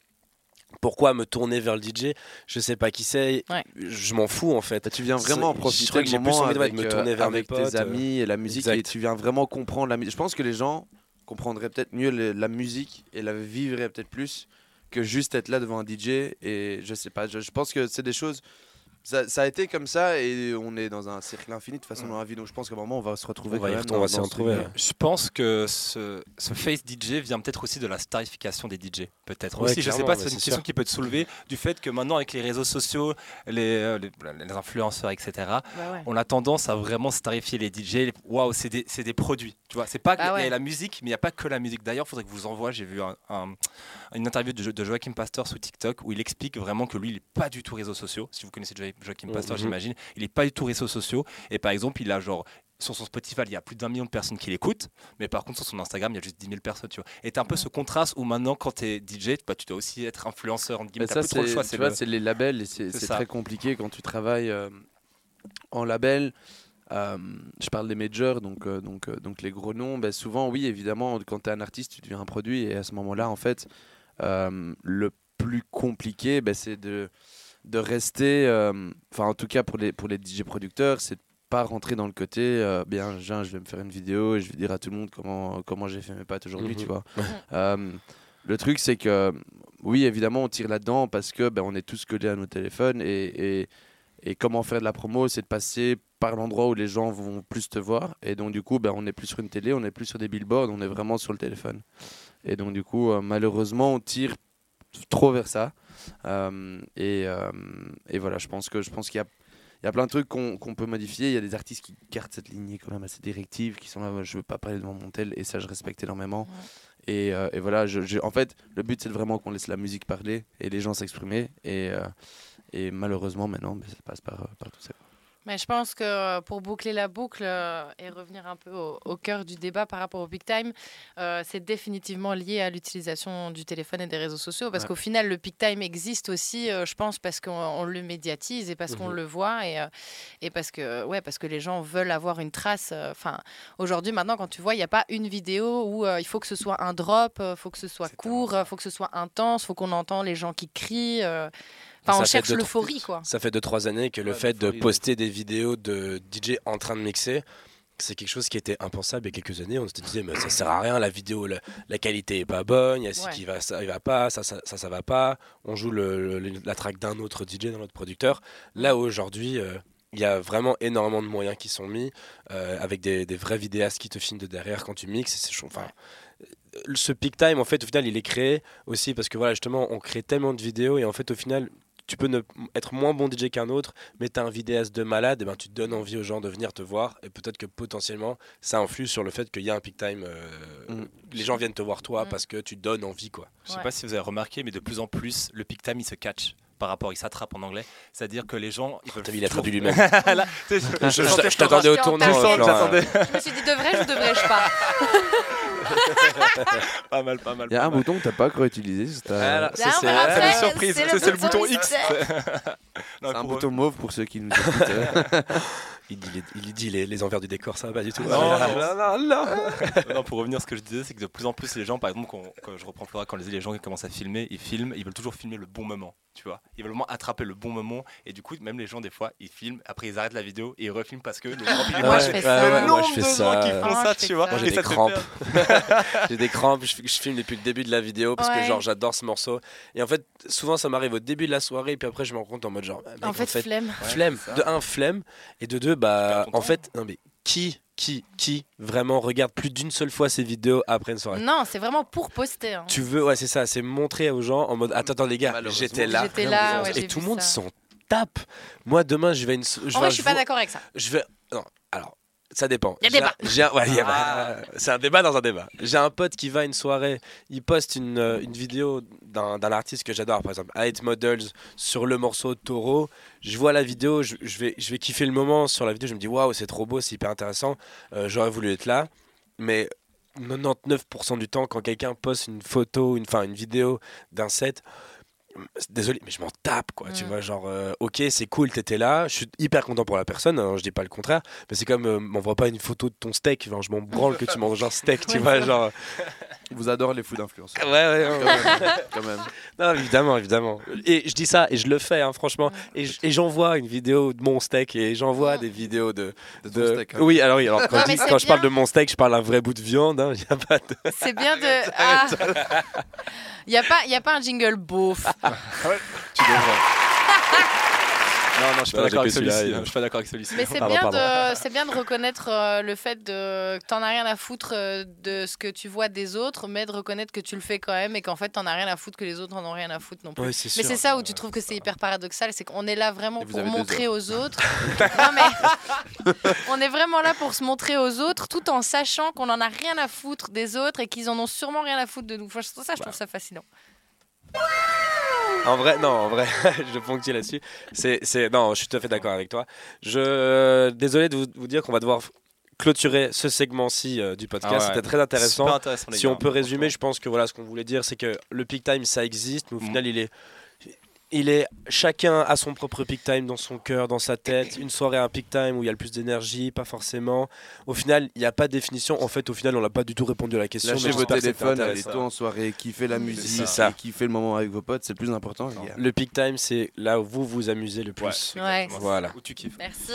Pourquoi me tourner vers le DJ Je sais pas qui c'est, Ouais. je m'en fous en fait. Bah, tu viens vraiment en profiter je crois que du j'ai plus moment envie de avec, me euh, tourner vers avec mes potes, tes euh, amis et la musique et tu viens vraiment comprendre la musique. Je pense que les gens comprendraient peut-être mieux le- la musique et la vivraient peut-être plus que juste être là devant un DJ et je sais pas, je, je pense que c'est des choses ça, ça a été comme ça et on est dans un cercle infini de toute façon dans la vie donc je pense qu'à un moment on va se retrouver On va quand même s'y retrouver, ouais. Je pense que ce, ce face DJ vient peut-être aussi de la starification des DJ. Peut-être Ouais, aussi. Je sais clairement, pas, c'est une question sûr. qui peut te soulever du fait que maintenant, avec les réseaux sociaux, les, euh, les, les influenceurs, etc., Bah ouais. on a tendance à vraiment starifier les DJ. Waouh, c'est des, produits. Tu vois, c'est pas Bah il y a la musique, mais il n'y a pas que la musique. D'ailleurs, il faudrait que je vous envoie. J'ai vu un- un- une interview de, Jo- de Joachim Pastor sur TikTok où il explique vraiment que lui, il n'est pas du tout réseaux sociaux. Si vous connaissez Jo- Joachim Pastor, Mhm. j'imagine, il n'est pas du tout réseaux sociaux. Et par exemple, il a genre sur son Spotify, il y a plus d'un million de personnes qui l'écoutent, mais par contre, sur son Instagram, il y a juste 10 000 personnes. Tu vois. Et tu un peu ce contraste où maintenant, quand tu es DJ, bah, tu dois aussi être influenceur. entre guillemets, Mais t'as ça, plus trop le c'est- choix. tu vois, le- c'est les labels et c'est très compliqué quand tu travailles euh, en label. Euh, je parle des majors, donc, euh, donc, donc les gros noms. Ben, souvent, oui, évidemment, quand tu es un artiste, tu deviens un produit. Et à ce moment-là, en fait, le plus compliqué, ben, c'est de, de rester, euh, enfin, en tout cas pour les, pour les DJ producteurs, c'est de pas rentrer dans le côté, euh, bien, je vais me faire une vidéo et je vais dire à tout le monde comment, comment j'ai fait mes pattes aujourd'hui, Mhm. tu vois. Ouais. Euh, le truc, c'est que, oui, évidemment, on tire là-dedans parce que ben, on est tous collés à nos téléphones et, et, et comment faire de la promo, c'est de passer par l'endroit où les gens vont plus te voir. Et donc, du coup, ben, on n'est plus sur une télé, on n'est plus sur des billboards, on est vraiment sur le téléphone. Et donc, du coup, euh, malheureusement, on tire trop vers ça. Euh, et, euh, et voilà, je pense que je pense qu'il y a il y a plein de trucs qu'on peut modifier. Il y a des artistes qui gardent cette lignée quand même assez directive, qui sont là, je veux pas parler devant mon tel, et ça, je respecte énormément. Et, euh, et voilà, je, je- en fait, le but, c'est vraiment qu'on laisse la musique parler et les gens s'exprimer. Et, euh, et malheureusement, maintenant, ben, ça passe par, par tout ça. Mais je pense que euh, pour boucler la boucle euh, et revenir un peu au, au cœur du débat par rapport au big time, euh, c'est définitivement lié à l'utilisation du téléphone et des réseaux sociaux. Parce Ouais. qu'au final, le big time existe aussi, euh, je pense, parce qu'on on le médiatise et parce qu'on Mhm. le voit et, euh, et parce, que, ouais, parce que les gens veulent avoir une trace. Enfin, aujourd'hui, maintenant, quand tu vois, il n'y a pas une vidéo où il faut que ce soit un drop, il faut que ce soit court, il faut que ce soit intense, il faut qu'on entend les gens qui crient. Enfin, Ça on fait cherche l'euphorie, quoi. Ça fait 2-3 années que le fait de poster des vidéos de DJ en train de mixer, c'est quelque chose qui était impensable il y a quelques années. On se disait, mais ça sert à rien, la vidéo, la, la qualité est pas bonne, il y a ci Ouais. qui va, ça il va pas, ça, ça, ça, ça va pas. On joue le, le- la track d'un autre DJ, d'un autre producteur. Là, aujourd'hui, euh, il y a vraiment énormément de moyens qui sont mis euh, avec des, des vrais vidéastes qui te filment de derrière quand tu mixes. et c'est chaud. Enfin, ce peak time, en fait, au final, il est créé aussi parce que voilà, justement, on crée tellement de vidéos et en fait, au final, tu peux ne, être moins bon DJ qu'un autre, mais tu as un vidéaste de malade, et ben, tu donnes envie aux gens de venir te voir. Et peut-être que potentiellement, ça influe sur le fait qu'il y a un peak time. euh, Mm. Les gens viennent te voir toi Mm. parce que tu donnes envie. quoi. Je sais Ouais. pas si vous avez remarqué, mais de plus en plus, le peak time, il se catch. Par rapport, il s'attrape en anglais. C'est-à-dire que les gens, ils veulent. Putain, il a traduit lui-même. Je, je je- sentais je t'attendais au tournant. Je j'attendais. Je me suis dit, devrais-je ou devrais-je pas? Pas mal, pas mal. Il y a un mal. bouton que t'as pas encore utilisé. C'est Voilà. un, Ça, Là, c'est- on va c'est après, la surprise. c'est le bouton X. C'est un bouton mauve pour ceux qui nous écoutent. euh. Il dit, les, il dit les, les envers du décor, ça va pas du tout. Non, Ah, non. non, non, pour revenir à ce que je disais, c'est que de plus en plus les gens, par exemple, quand, quand je reprends Flora, quand les, les gens commencent à filmer, ils filment, ils veulent toujours filmer le bon moment, tu vois. Ils veulent vraiment attraper le bon moment, et du coup, même les gens, des fois, ils filment, après ils arrêtent la vidéo et ils refilment parce que le nombre de gens qui font Ah, ça, je fais tu vois. ça. Moi, j'ai des crampes. J'ai des crampes, je, je filme depuis le début de la vidéo parce que genre j'adore ce morceau. Et en fait, souvent ça m'arrive au début de la soirée, et puis après je me rends compte en mode genre, mec, En fait, flemme. flemme. De un, flemme. Et de deux, bah, en fait, non mais qui, qui, qui vraiment regarde plus d'une seule fois ces vidéos après une soirée Non, c'est vraiment pour poster. hein. Tu veux, ouais, c'est ça, c'est montrer aux gens en mode, attends, attends les gars, j'étais là. J'étais là, ouais, et tout le monde s'en tape. Moi, demain, je vais à une. Je En vais- vrai, je suis pas d'accord avec ça. Je vais. Non, alors, ça dépend. Y a débat. ouais, Ah. C'est un débat dans un débat. J'ai un pote qui va à une soirée, il poste une, euh, une vidéo d'un artiste que j'adore, par exemple, Hate Models, sur le morceau Taureau. Je vois la vidéo, je, je vais, je vais kiffer le moment sur la vidéo, je me dis waouh, c'est trop beau, c'est hyper intéressant, euh, j'aurais voulu être là. Mais 99% du temps, quand quelqu'un poste une photo, une, enfin, une vidéo d'un set, désolé, mais je m'en tape, quoi. Tu Mm. vois, genre, euh, ok, c'est cool, t'étais là, je suis hyper content pour la personne, hein, je dis pas le contraire, mais c'est comme, euh, m'envoie pas une photo de ton steak, je m'en branle que tu manges un steak, tu vois, genre. On vous adore les fous d'influence. Ouais, ouais, ouais, Quand même, quand même. Non, évidemment, évidemment. Et je dis ça, et je le fais, hein, franchement. Et j- et j'envoie une vidéo de mon steak, et j'envoie des vidéos de. De steak, hein. Oui, alors oui, alors quand, Non, je, mais dis- c'est quand je parle de mon steak, je parle d'un vrai bout de viande, hein, y a pas de. C'est bien de. Ah. Il n'y a, pas- y a pas un jingle beauf. Tu devrais. Non, non, je suis pas d'accord avec celui-ci. hein, Je suis pas d'accord avec celui-ci. Mais c'est bien, de, c'est bien de reconnaître euh, le fait de, que t'en as rien à foutre euh, de ce que tu vois des autres, mais de reconnaître que tu le fais quand même et qu'en fait t'en as rien à foutre que les autres en ont rien à foutre non plus. Ouais, c'est Mais sûr. c'est ça où tu trouves que c'est hyper paradoxal, c'est qu'on est là vraiment pour montrer aux autres. non mais on est vraiment là pour se montrer aux autres, tout en sachant qu'on en a rien à foutre des autres et qu'ils en ont sûrement rien à foutre de nous. Enfin, ça, je trouve ça fascinant. En vrai, non, en vrai, je ponctue là-dessus. C'est, c'est, non, je suis tout à fait d'accord avec toi. Je, désolé de vous, vous dire qu'on va devoir clôturer ce segment-ci euh, du podcast. Ah ouais. C'était très intéressant. Si gars, on peut résumer, je pense que voilà, ce qu'on voulait dire, c'est que le peak time, ça existe, mais au Mhm. final, il est, il est chacun a son propre peak time dans son cœur, dans sa tête. Une soirée a un peak time où il y a le plus d'énergie, pas forcément. Au final, il n'y a pas de définition. En fait, au final, on n'a pas du tout répondu à la question. Lâchez vos téléphones, allez tôt en soirée, kiffez la musique, ça. et kiffez le moment avec vos potes, c'est le plus important, les gars. Le peak time, c'est là où vous vous amusez le plus. Ouais. Voilà. Où tu kiffes. Merci.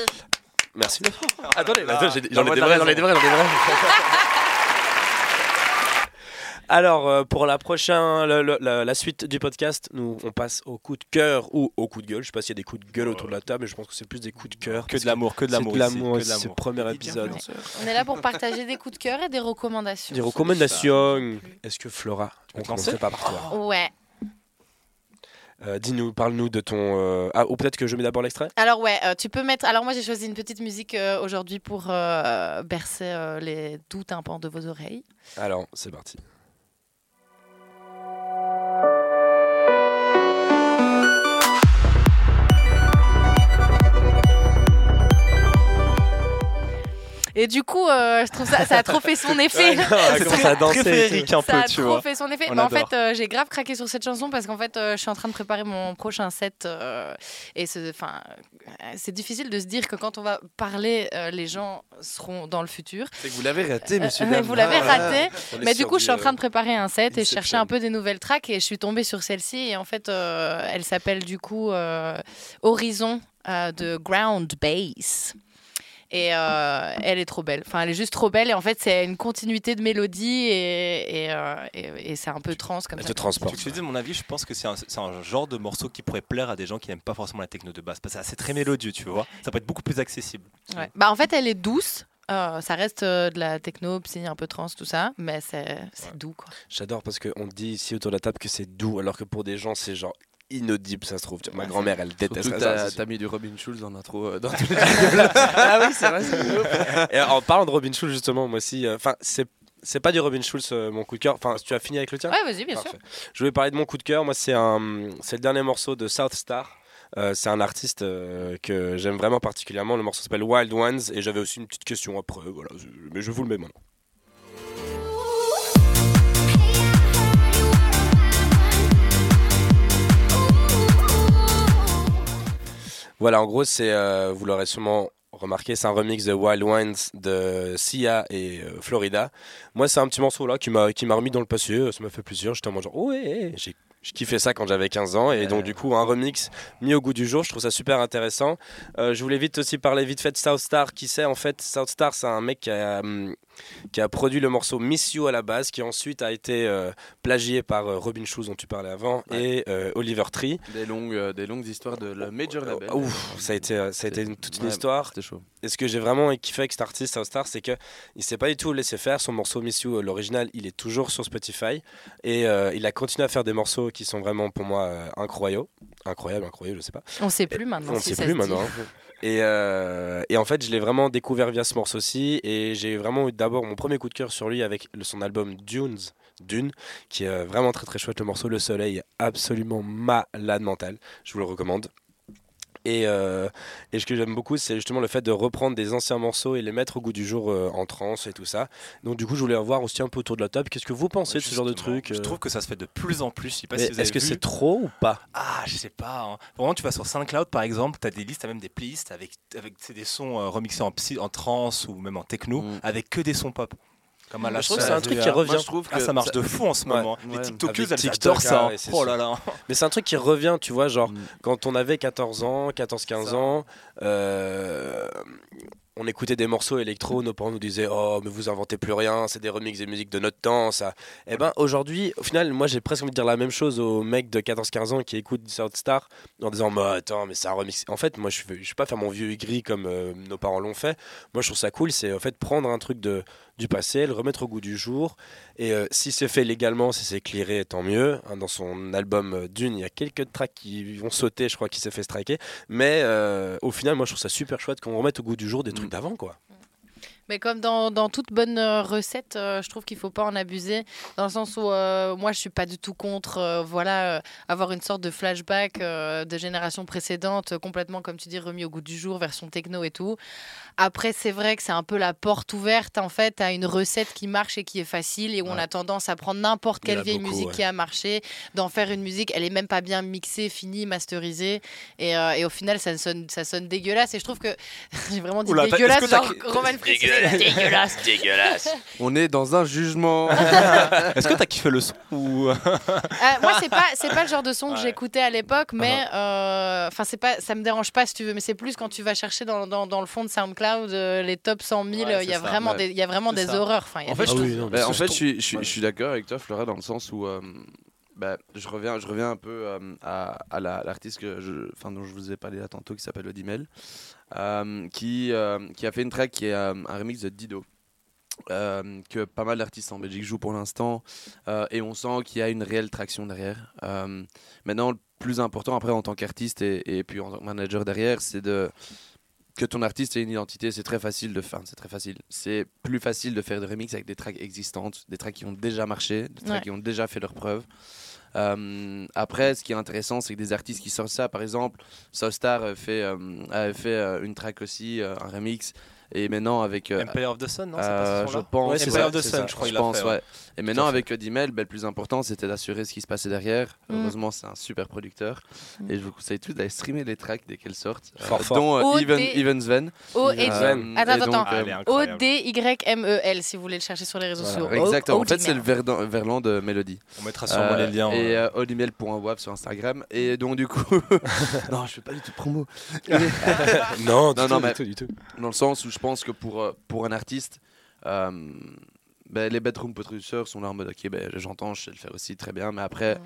Merci. Ah, Attendez, dans j'en ai des vrais, j'en ai des vrais, j'en ai des vrais. Alors, euh, pour la prochaine, le- le- la, la suite du podcast, nous, on passe au coup de cœur ou au coup de gueule. Je sais pas s'il y a des coups de gueule autour de la table, mais je pense que c'est plus des coups de cœur. Que de l'amour, que de C'est l'amour. de ici, l'amour, que de c'est ce l'amour. premier épisode. On est là pour partager des coups de cœur et des recommandations. Des recommandations. Est-ce que Flora, on veux commencer commencerait pas par toi Ouais. Euh, Dis-nous, parle-nous de ton. euh, Ah, ou peut-être que je mets d'abord l'extrait Alors ouais, euh, tu peux mettre. Alors moi j'ai choisi une petite musique euh, aujourd'hui pour euh, bercer euh, les doux tympans de vos oreilles. Alors, c'est parti. Et du coup, euh, je trouve ça, ça a trop fait son effet. À danser. Très féerique un Ça peu, a tu trop vois. fait son effet. On Mais en fait, euh, j'ai grave craqué sur cette chanson parce qu'en fait, euh, je suis en train de préparer mon prochain set. euh, et c'est, enfin, euh, c'est difficile de se dire que quand on va parler, euh, les gens seront dans le futur. C'est que vous l'avez raté, monsieur. Euh, dame. vous l'avez Ah, raté. Mais du coup, je suis en train de préparer un set et je cherchais un peu des nouvelles tracks et je suis tombée sur celle-ci. Et en fait, euh, elle s'appelle du coup euh, Horizon euh, de Ground Bass. Et euh, elle est trop belle. Enfin, elle est juste trop belle. Et en fait, c'est une continuité de mélodie et, et, euh, et- et c'est un peu trans comme Elle ça. te transporte. Tu dise mon avis, je pense que c'est un, c'est un genre de morceau qui pourrait plaire à des gens qui n'aiment pas forcément la techno de base. Parce que c'est très mélodieux, tu vois. Ça peut être beaucoup plus accessible. Ouais. Bah, en fait, elle est douce. Euh, ça reste euh, de la techno, psy, un peu trans, tout ça. Mais c'est c'est doux, quoi. J'adore parce qu'on dit ici autour de la table que c'est doux, alors que pour des gens, c'est genre inaudible, ça se trouve. Ma grand-mère, elle déteste ça. t'as mis du Robin Schulz en intro euh, dans tous les ah oui, c'est vrai. c'est. Et en parlant de Robin Schulz, justement, moi aussi, euh, enfin, c'est c'est pas du Robin Schulz euh, mon coup de cœur. Enfin, tu as fini avec le tien. Ouais, vas-y, bien sûr. Je voulais parler de mon coup de cœur. Moi, c'est un, c'est le dernier morceau de South Star. Euh, c'est un artiste euh, que j'aime vraiment particulièrement. Le morceau s'appelle Wild Ones et j'avais aussi une petite question après. Voilà, mais je vous le mets maintenant. Voilà, en gros, c'est, euh, vous l'aurez sûrement remarqué, c'est un remix de Wild Ones de Sia et euh, Florida. Moi, c'est un petit morceau là qui m'a qui m'a remis dans le passé. euh, Ça m'a fait plaisir. J'étais en mode genre, oh, ouais, j'ai je kiffais ça quand j'avais 15 ans et donc du coup un remix mis au goût du jour, je trouve ça super intéressant. Euh, je voulais vite aussi parler vite fait de South Star, qui c'est en fait? South Star, c'est un mec qui a, hum, qui a produit le morceau Miss You à la base, qui ensuite a été euh, plagié par euh, Robin Schulz dont tu parlais avant et euh, Oliver Tree. Des longues, euh, des longues histoires de la major label. Ouf, ça a été, ça a été une- toute une Ouais, histoire. Chaud. Et ce que j'ai vraiment kiffé avec cet artiste, South Star, c'est que il s'est pas du tout laissé faire. Son morceau Miss You, l'original, il est toujours sur Spotify. Et euh, il a continué à faire des morceaux qui sont vraiment pour moi euh, incroyables. Incroyables, incroyables, je sais pas. On sait plus maintenant. On ne si sait ça plus se maintenant. Et, euh, et en fait, je l'ai vraiment découvert via ce morceau-ci. Et j'ai vraiment eu d'abord mon premier coup de cœur sur lui avec son album Dunes, Dune, qui est euh, vraiment très très chouette. Le morceau Le Soleil absolument malade mental. Je vous le recommande. Et, euh, et ce que j'aime beaucoup, c'est justement le fait de reprendre des anciens morceaux et les mettre au goût du jour euh, en trance et tout ça. Donc du coup, je voulais revoir aussi un peu autour de la table. Qu'est-ce que vous pensez de ce genre de truc Je euh, trouve que ça se fait de plus en plus. Je sais pas si Est-ce que c'est trop ou pas? Ah, je sais pas. hein. Vraiment, tu vas sur SoundCloud par exemple, tu as des listes, tu as même des playlists avec, avec des sons remixés en, psy, en trance ou même en techno, Mm. avec que des sons pop. Comme à la Je trouve c'est un truc qui revient. Moi, je trouve que Ah, ça marche ça- de fou en ce Ouais. moment. Les Ouais. Avec elles TikTok, adorent ça. ah hein. ouais, c'est oh là là. Mais c'est un truc qui revient, tu vois, genre Mm. quand on avait 14 ans, 14-15 Ça. ans, euh, on écoutait des morceaux électro, nos parents nous disaient Oh, mais vous inventez plus rien, c'est des remixes des musiques de notre temps, ça. Et ben aujourd'hui, au final, moi j'ai presque envie de dire la même chose aux mecs de 14-15 ans qui écoutent South Star en disant Bah attends, mais c'est un remix. En fait, moi je ne vais pas faire mon vieux gris comme euh, nos parents l'ont fait. Moi je trouve ça cool, c'est en fait prendre un truc de, du passé, le remettre au goût du jour. Et euh, si c'est fait légalement, si c'est clairé, tant mieux. Hein, dans son album euh, Dune, il y a quelques tracks qui vont sauter, je crois, qui s'est fait striker. Mais euh, au final, moi, je trouve ça super chouette qu'on remette au goût du jour des trucs Mm. d'avant, quoi. Mais comme dans, dans toute bonne euh, recette, euh, je trouve qu'il faut pas en abuser, dans le sens où euh, moi je suis pas du tout contre, euh, voilà, avoir une sorte de flashback de générations précédentes, complètement comme tu dis remis au goût du jour, version techno et tout. Après c'est vrai que c'est un peu la porte ouverte en fait à une recette qui marche et qui est facile et où on a tendance à prendre n'importe quelle a vieille beaucoup, musique ouais. qui a marché, d'en faire une musique, elle est même pas bien mixée, finie, masterisée et, et au final ça sonne ça sonne dégueulasse et je trouve que j'ai vraiment dit Oula, dégueulasse genre Roman Fritz, dégueulasse. Dégueulasse. On est dans un jugement. Est-ce que tu as kiffé le son ou... Euh, moi, c'est pas, c'est pas le genre de son que Ouais. j'écoutais à l'époque, mais Uh-huh. euh, enfin, c'est pas, ça me dérange pas si tu veux, mais c'est plus quand tu vas chercher dans, dans, dans le fond de SoundCloud euh, les top 100 000, Ouais, il y a c'est ça, vraiment ouais. des, il y a vraiment C'est des ça. horreurs. Enfin, il y a En fait, des je oui, trouve- non, Bah, mais en fait, je je suis, je suis, Ouais. je suis d'accord avec toi, Flora, dans le sens où euh, bah, je, reviens, je reviens un peu euh, à, à la- l'artiste que je, enfin, dont je vous ai parlé là tantôt, qui s'appelle Odimel, euh, qui, euh, qui a fait une track qui est euh, un remix de Dido. euh, que pas mal d'artistes en Belgique jouent pour l'instant euh, et on sent qu'il y a une réelle traction derrière. Euh, maintenant, le plus important après en tant qu'artiste et, et puis en tant que manager derrière, c'est de que ton artiste ait une identité, c'est très facile de faire. C'est très facile. C'est plus facile de faire des remix avec des tracks existantes, des tracks qui ont déjà marché, des tracks Ouais. qui ont déjà fait leurs preuves. Euh, après, ce qui est intéressant, c'est que des artistes qui sortent ça, par exemple, Soulstar euh, fait, euh, avait fait une track aussi, un remix, et maintenant avec. euh, Empire of the Sun, non euh, pas ce je pense. Ouais, c'est Empire of the Sun, ça. je crois je pense, fait. ouais. Et maintenant, avec Odimel, ben, le plus important, c'était d'assurer ce qui se passait derrière. Mm. Heureusement, c'est un super producteur. Mm. Et je vous conseille tous d'aller streamer les tracks dès qu'elles sortent. Fort, fort. Dont euh, O, Even, D- Even Sven. O Euh, et Sven. Attends, et attends. donc, elle est euh, incroyable. O-D-Y-M-E-L, si vous voulez le chercher sur les réseaux sociaux. Exactement. En fait, c'est le Odimel. verdun- verlan de Mélodie. On mettra sûrement Euh, les liens. Et euh, euh, odimel.wap sur Instagram. Et donc, du coup. non, je fais pas du tout promo. non, Non, non, du tout, du tout. Dans le sens où je pense que pour, euh, pour un artiste, euh, ben, les bedroom producers sont là en mode ok, ben, j'entends, je sais le faire aussi très bien, mais après,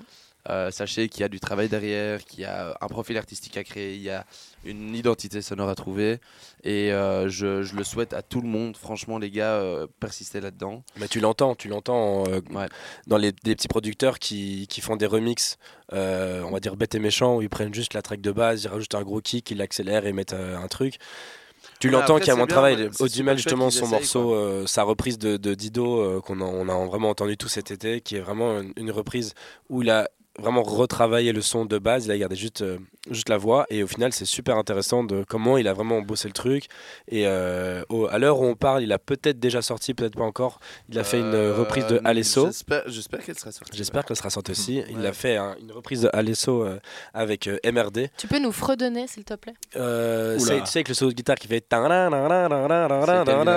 euh, sachez qu'il y a du travail derrière, qu'il y a un profil artistique à créer, il y a une identité sonore à trouver, et euh, je, je le souhaite à tout le monde. Franchement, les gars, euh, persistez là-dedans. Mais tu l'entends, tu l'entends euh, Ouais. dans les des petits producteurs qui, qui font des remixes, euh, on va dire bêtes et méchants, où ils prennent juste la track de base, ils rajoutent un gros kick, ils l'accélèrent et mettent euh, un truc. Tu l'entends qu'il y a moins de travail. super justement, son morceau, euh, sa reprise de, de Dido, euh, qu'on a, on a vraiment entendu tout cet été, qui est vraiment une, une reprise où il a vraiment retravaillé le son de base, il a gardé juste, euh, juste la voix, et au final, c'est super intéressant de comment il a vraiment bossé le truc. Et euh, au- à l'heure où on parle, il a peut-être déjà sorti, peut-être pas encore. Il a fait une Euh, reprise de Alesso. J'espère, qu'elle sera sortie. J'espère qu'elle sera sortie aussi. Il Ouais. a fait un- une reprise de Alesso euh, avec euh, MRD. Tu peux nous fredonner, s'il te plaît? Euh, c'est- tu sais, avec le solo de guitare qui fait. Je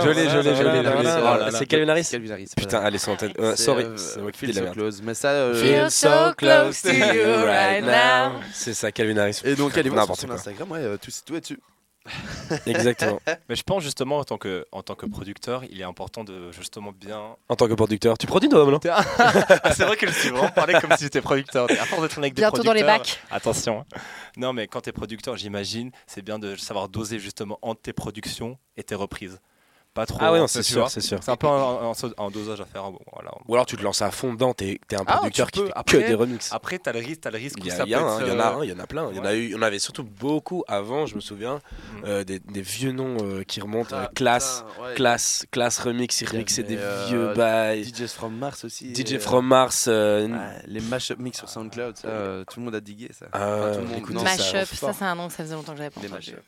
l'ai, je l'ai, je l'ai, C'est Calvin Harris. Putain. Euh, C'est, sorry, euh, Feel So. Close. Mais ça, euh, Feel so close to you right now. C'est ça, Calvin Harris. Et donc, allez voir sur. Instagram, ouais, euh, tout, tout est dessus. Exactement. Mais je pense justement en tant que, en tant que producteur, il est important de justement bien. En tant que producteur, tu produis toi, non c'est vrai que je suis vraiment parlé comme si j'étais producteur. À force de tourner avec des Bientôt dans les bacs. Attention. Non, mais quand tu es producteur, j'imagine, c'est bien de savoir doser justement entre tes productions et tes reprises. Pas trop. Ah ouais, hein, c'est sûr, c'est sûr. C'est un peu un, un- un dosage à faire. bon, voilà. Ou alors tu te lances à fond dedans, t'es t'es un Ah, producteur qui peux. fait Après- que des remixes. Après, tu as le risque, t'as le risque Il y, a- y a un, en a euh, un, il y en a plein. Il y en a eu, en avait surtout beaucoup avant, je me souviens, Mm. euh, des, des vieux noms euh, qui remontent. euh, Ah, classe, putain, ouais. classe, classe remix, il Il y remixait des euh, vieux bails. DJs from Mars aussi. DJ euh, from Mars. euh, les mashup mix sur SoundCloud, ça, euh, tout le monde a digué ça. Ah, Mashup, ça c'est un nom que ça faisait longtemps que j'avais pas entendu. mashup.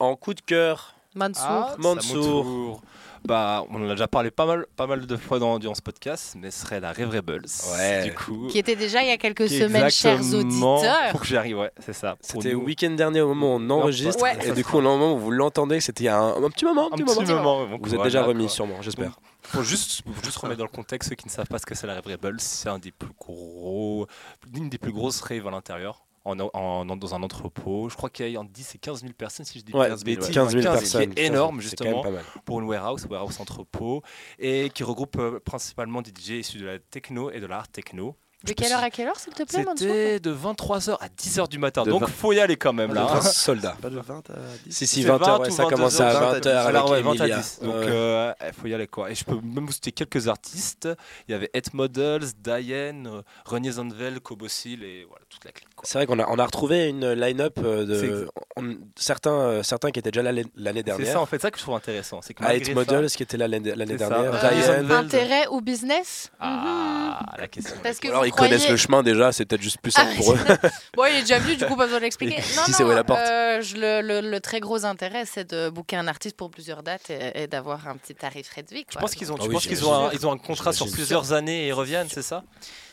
en coup de cœur, Mansour. Ah, Mansour. Bah, on en a déjà parlé pas mal, pas mal de fois dans, durant ce podcast, mais ce serait la Rêve Rebels. Ouais. Du coup. Qui était déjà il y a quelques semaines, chers auditeurs. Faut que j'arrive, ouais, c'est ça. Pour c'était le week-end dernier au moment où on enregistre. Ouais. Et du coup, au moment où vous l'entendez, c'était il y a un, un petit moment. Un un petit petit moment. Vous êtes déjà remis, quoi. sûrement, j'espère. Faut juste, juste remettre dans le contexte ceux qui ne savent pas ce que c'est la Rêve Rebels. C'est un des plus gros, l'une des plus grosses raves à l'intérieur. En, en- dans un entrepôt, je crois qu'il y a entre 10 et 15 000 personnes, si je dis Ouais, pas de bêtises. 15 000 15 personnes. qui est énorme, justement, pour une warehouse, warehouse entrepôt, et qui regroupe euh, principalement des DJ issus de la techno et de l'art techno. De quelle heure à quelle heure, s'il te plaît, C'était de 23h à 10h du matin, De donc vingt- faut y aller quand même là. hein. Soldat. Pas de 20 à 10 Si, si, C'est 20h, 20 ouais, ou ça a 22 commencé à heures, 20h avec Alors, ouais, 20 à Emilia. 10. Donc, Ouais. euh, il faut y aller quoi. Et je peux même vous citer quelques artistes. Il y avait Ed Models, Diane, René Zonvel, Kobosil et voilà, toute la clique. C'est vrai qu'on a, on a retrouvé une line-up euh, de on- certains, euh, certains qui étaient déjà là l'année l'année C'est ça dernière. en fait ça que je trouve intéressant. C'est que malgré Models qui était là l'année dernière. Euh. Intérêt ou business Ah, la question. Mhm. Parce que alors ils connaissent le chemin déjà, c'est peut-être juste plus simple Ah, pour eux. Bon, il est déjà venu, du coup, pas besoin de l'expliquer. Non, sait non, la porte. euh, je- le, le- le très gros intérêt, c'est de booker un artiste pour plusieurs dates et, et d'avoir un petit tarif réduit. Je quoi. pense qu'ils ont, Ah tu oui, penses qu'ils j'imagine. ont, un, ils ont un contrat sur plusieurs années et ils reviennent, c'est ça?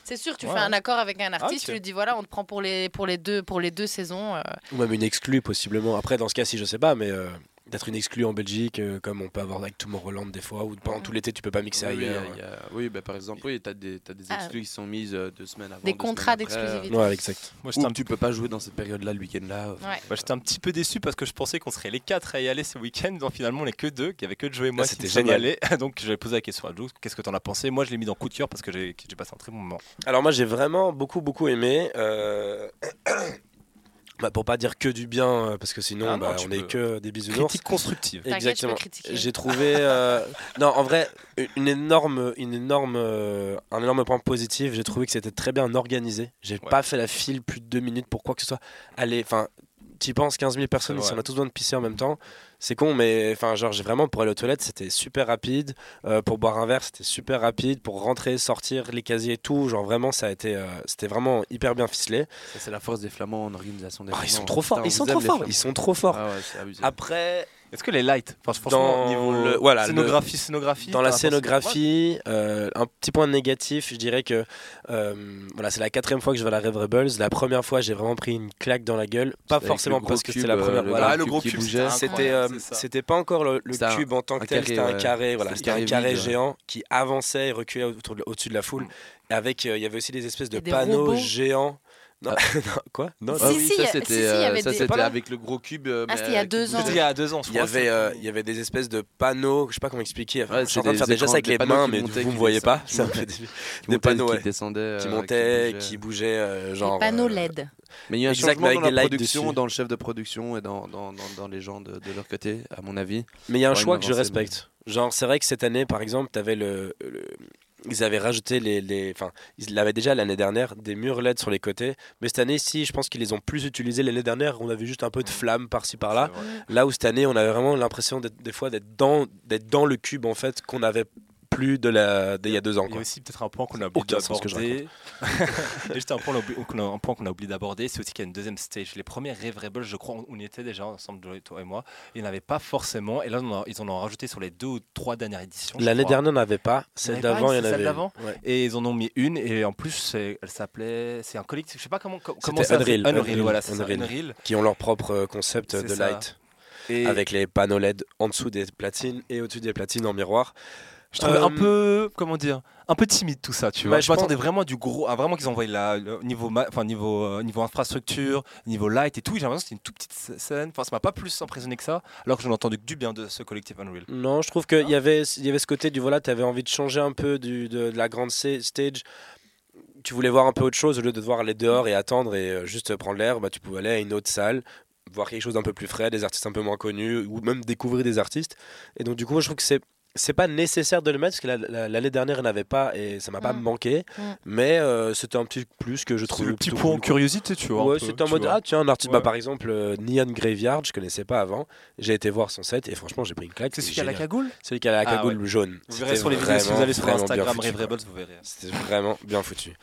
C'est sûr, tu Ouais, fais un accord avec un artiste, ok. tu lui dis voilà, on te prend pour les, pour les, deux, pour les deux saisons. euh, Ou même une exclue possiblement. Après, dans ce cas-ci, je sais pas, mais euh, d'être une exclue en Belgique, euh, comme on peut avoir avec Tomorrowland des fois, ou pendant Mhm. tout l'été, tu peux pas mixer Oui, ailleurs. il y a- il y a- oui, bah, par exemple, oui, tu as des, t'as des Ah. exclus qui sont mises euh, deux semaines avant. Des contrats après, d'exclusivité. Ouais, exact. Moi euh, j'étais Ou un, tu peux pas jouer dans cette période-là, le week-end-là. ouais. bah, j'étais un petit peu déçu parce que je pensais qu'on serait les quatre à y aller ce week-end. Donc finalement on n'est que deux, qu'il y avait que Joe et moi Ah, c'était génial. Donc j'avais posé la question à Joe, qu'est-ce que t'en as pensé? Moi je l'ai mis dans coup de cœur parce que j'ai j'ai passé un très bon moment. Alors moi, j'ai vraiment beaucoup, beaucoup aimé. Bah, pour pas dire que du bien, euh, parce que sinon, Ah non, bah, on est que des bisounours. Critique constructive. Exactement. J'ai trouvé, euh, non, en vrai, une énorme, une énorme, euh, un énorme point positif. J'ai trouvé que c'était très bien organisé. J'ai Ouais. pas fait la file plus de deux minutes pour quoi que ce soit. Allez, enfin, tu penses 15 000 personnes, si on a tous besoin de pisser en même temps, c'est con, mais enfin, genre, j'ai vraiment pour aller aux toilettes, c'était super rapide. Euh, pour boire un verre, c'était super rapide. Pour rentrer, sortir, les casiers, tout, genre vraiment, ça a été, euh, c'était vraiment hyper bien ficelé. C'est la force des Flamands en organisation Ah, ils sont trop forts, ils sont trop forts, ils sont trop forts. Après, Est-ce que les lights, enfin, franchement, Dans niveau le- voilà, scénographie, scénographie, Dans la scénographie, euh, un petit point négatif, je dirais que euh, voilà, c'est la quatrième fois que je vais à la Rêve Rebels. La première fois, j'ai vraiment pris une claque dans la gueule. Pas forcément parce que cube, c'était la euh, première. le voilà. Ah, le gros cube, c'était euh, pas encore le, cube en tant que tel, c'était un carré. Voilà, C'était un un carré géant qui avançait et reculait au-dessus de la foule. Et avec, euh, il y avait aussi des espèces de panneaux robots. géants. Non, non, quoi? Non, Si, Ah non. oui, si, ça c'était si, si, il y euh, avait ça, des- c'était Pas là avec le gros cube. euh, Ah, mais, c'était il y a deux ans. C'était il y a deux ans, je Il y crois. avait, euh, il y avait des espèces de panneaux, je sais pas comment expliquer. Ouais, je suis en c'est train de des faire déjà ça avec des les panneaux mains, qui mais montaient, vous me voyez pas. descendaient. Ça me fait des- panneaux, ouais. qui descendaient, euh, qui montaient, bougeaient. qui bougeaient, euh, genre. les panneaux euh, LED. Mais il y a un Exact, mais changement avec dans des la lights production, dessus. dans le chef de production et dans, dans, dans, dans les gens de, de leur côté, à mon avis. Mais il y a un Ouais, choix que je respecte. Genre, c'est vrai que cette année, par exemple, tu avais le, le, ils avaient rajouté les, les enfin ils l'avaient déjà l'année dernière des murs LED sur les côtés, mais cette année ci je pense qu'ils les ont plus utilisés l'année dernière, on avait juste un peu de flamme par-ci par-là. Là où cette année, on avait vraiment l'impression des fois d'être dans d'être dans le cube en fait qu'on avait plus de la d'il y a deux ans Il y a aussi peut-être un point qu'on a oublié d'aborder. Juste un point, qu'on a- un point qu'on a oublié d'aborder, c'est aussi qu'il y a une deuxième stage. Les premiers Rave Rebels, je crois, on y était déjà ensemble, toi et moi. Il n'y en avait pas forcément. Et là, on en a- ils en ont rajouté sur les deux ou trois dernières éditions. L'année dernière, on n'avait pas. Celle d'avant, il y en avait. d'avant Ouais. Et ils en ont mis une. Et en plus, elle s'appelait. C'est un collectif. Je sais pas comment. co- comment ça. Unreal, Unreal, Unreal, voilà, c'est Unreal. Unreal. Qui ont leur propre euh, concept de ça. light. Et Avec les panneaux LED en dessous des platines et au-dessus des platines en miroir. Je trouvais Euh, un peu. Comment dire Un peu timide tout ça, tu Bah, vois. je je m'attendais pense- vraiment à du gros. À vraiment qu'ils envoient le niveau, enfin, niveau, euh, niveau infrastructure, niveau light et tout. J'ai l'impression que c'était une toute petite sc- scène. Enfin, ça m'a pas plus impressionné que ça. Alors que je n'ai entendu que du bien de ce collectif Unreal. Non, je trouve qu'il y avait, il y avait ce côté du voilà, tu avais envie de changer un peu du, de, de la grande stage. Tu voulais voir un peu autre chose au lieu de devoir aller dehors et attendre et euh, juste prendre l'air. Bah, tu pouvais aller à une autre salle, voir quelque chose d'un peu plus frais, des artistes un peu moins connus ou même découvrir des artistes. Et donc, du coup, moi, je trouve que c'est. C'est pas nécessaire de le mettre parce que la- la- l'année dernière, il n'y en avait pas et ça m'a pas Mm. manqué. Mm. Mais euh, c'était un petit plus que je trouve. le petit point cool, curiosité, tu vois. un Ouais, c'était en mode vois. ah tiens un artiste bah, par exemple euh, Neon Graveyard je connaissais pas avant j'ai été voir son set et franchement j'ai pris une claque C'est celui qui a la cagoule celui qui a la Ah, cagoule jaune Vous verrez sur les vidéos, si vous allez sur Instagram Rave. Rebels, vous verrez. c'était vraiment bien foutu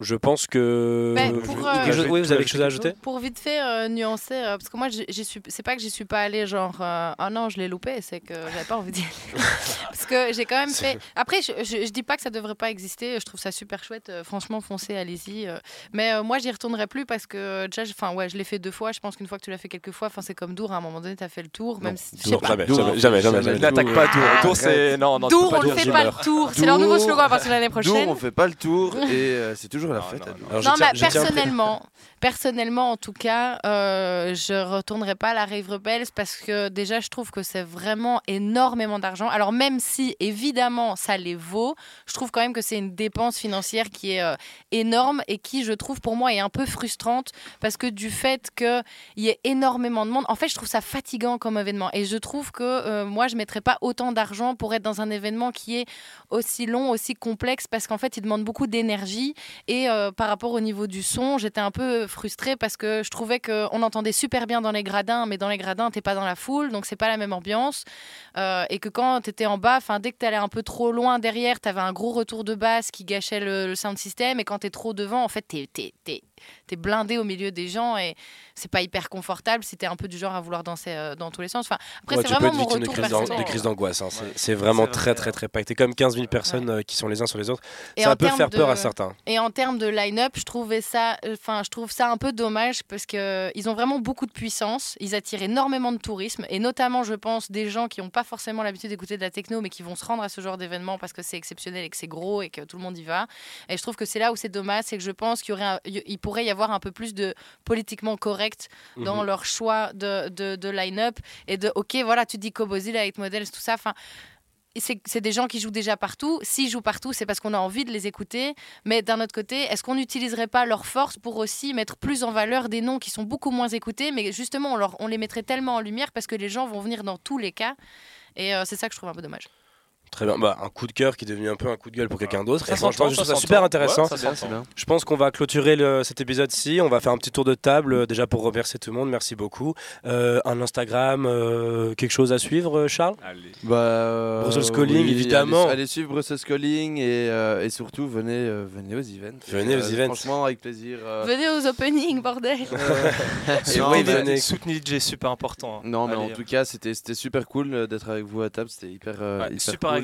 je pense que je- euh, chose- oui vous avez quelque chose à ajouter? Pour vite fait euh, nuancer, euh, parce que moi, j'y- j'y suis, c'est pas que j'y suis pas allée genre, euh, ah non, je l'ai loupé, c'est que j'avais pas envie d'y aller. parce que j'ai quand même fait. Après, je, je, je dis pas que ça devrait pas exister, je trouve ça super chouette, euh, franchement, foncez, allez-y. euh. mais euh, moi, j'y retournerai plus parce que déjà, je- enfin, ouais, je l'ai fait deux fois, je pense qu'une fois que tu l'as fait quelques fois, enfin, c'est comme Dour, à un moment donné, tu as fait le tour, même si. Dour, pas. jamais Dour, jamais jamais jamais. N'attaque pas Dour. Ah, Dour, c'est. Non, non, Dour, on pas le dire fait pas le tour, c'est leur nouveau slogan à partir de l'année prochaine. on fait pas le tour et c'est toujours la Non, fête. non, à Dour. Alors, je non, tiens- mais je tiens à pré- personnellement, personnellement, en tout cas, euh, je retournerai pas à la Rave Rebels parce que déjà, je trouve que c'est vraiment énormément d'argent. Alors, même si, évidemment, ça les vaut, je trouve quand même que c'est une dépense financière qui est euh, énorme et qui, je trouve, pour moi, est un peu frustrante parce que du fait qu'il y ait énormément de monde, en fait, je trouve ça fatigant comme événement. Et je trouve que euh, moi, je mettrais pas autant d'argent pour être dans un événement qui est aussi long, aussi complexe parce qu'en fait, il demande beaucoup d'énergie. Et euh, par rapport au niveau du son, j'étais un peu frustrée parce que je trouvais qu'on entendait super bien dans les gradins, mais dans les gradins, t'es pas dans la foule, donc c'est pas la même ambiance. Euh, et que quand t'étais en bas, dès que t'allais un peu trop loin derrière, t'avais un gros retour de basse qui gâchait le, le sound system. Et quand t'es trop devant, en fait, t'es t'es blindé au milieu des gens et c'est pas hyper confortable si t'es un peu du genre à vouloir danser euh, dans tous les sens. Enfin, après, Ouais, c'est tu peux vraiment être mon retour crises d'angoisse hein. c'est Ouais. c'est vraiment C'est très vrai. très très pacté comme 15 000 personnes euh, qui sont les uns sur les autres Et ça peut faire peur à certains Et en termes de line-up, je trouvais ça, euh, enfin, je trouve ça un peu dommage parce que ils ont vraiment beaucoup de puissance. Ils attirent énormément de tourisme et notamment, je pense, des gens qui n'ont pas forcément l'habitude d'écouter de la techno, mais qui vont se rendre à ce genre d'événement parce que c'est exceptionnel et que c'est gros et que tout le monde y va. Et je trouve que c'est là où c'est dommage, c'est que je pense qu'il y aurait, un- il pourrait y avoir un peu plus de politiquement correct dans Mhm. leur choix de, de, de line-up et de, ok, voilà, tu dis Kobozi, Light Models, tout ça. Enfin, c'est c'est des gens qui jouent déjà partout. S'ils jouent partout, c'est parce qu'on a envie de les écouter. Mais d'un autre côté, est-ce qu'on n'utiliserait pas leur force pour aussi mettre plus en valeur des noms qui sont beaucoup moins écoutés, mais justement, on, leur- on les mettrait tellement en lumière parce que les gens vont venir dans tous les cas. Et euh, c'est ça que je trouve un peu dommage. Très bien bah, un coup de cœur qui est devenu un peu un coup de gueule pour quelqu'un d'autre Ça et franchement je trouve ça super intéressant Ouais, ça C'est bien, c'est s'entend. bien. Je pense qu'on va clôturer le- cet épisode-ci. On va faire un petit tour de table euh, déjà pour remercier tout le monde. Merci beaucoup. Euh, un Instagram, euh, quelque chose à suivre, Charles? Allez. Bah, euh, Brussels Calling, évidemment. Allez, allez suivre Brussels Calling et, euh, et surtout venez, euh, venez aux events. Venez Et, aux events. Franchement, avec plaisir. euh, Venez aux openings, bordel Et non, oui, mais- venez. Soutenez DJ, super important. hein. Non, mais Allez, en tout cas, c'était c'était super cool d'être avec vous à table. C'était hyper, euh, Ouais, hyper super cool.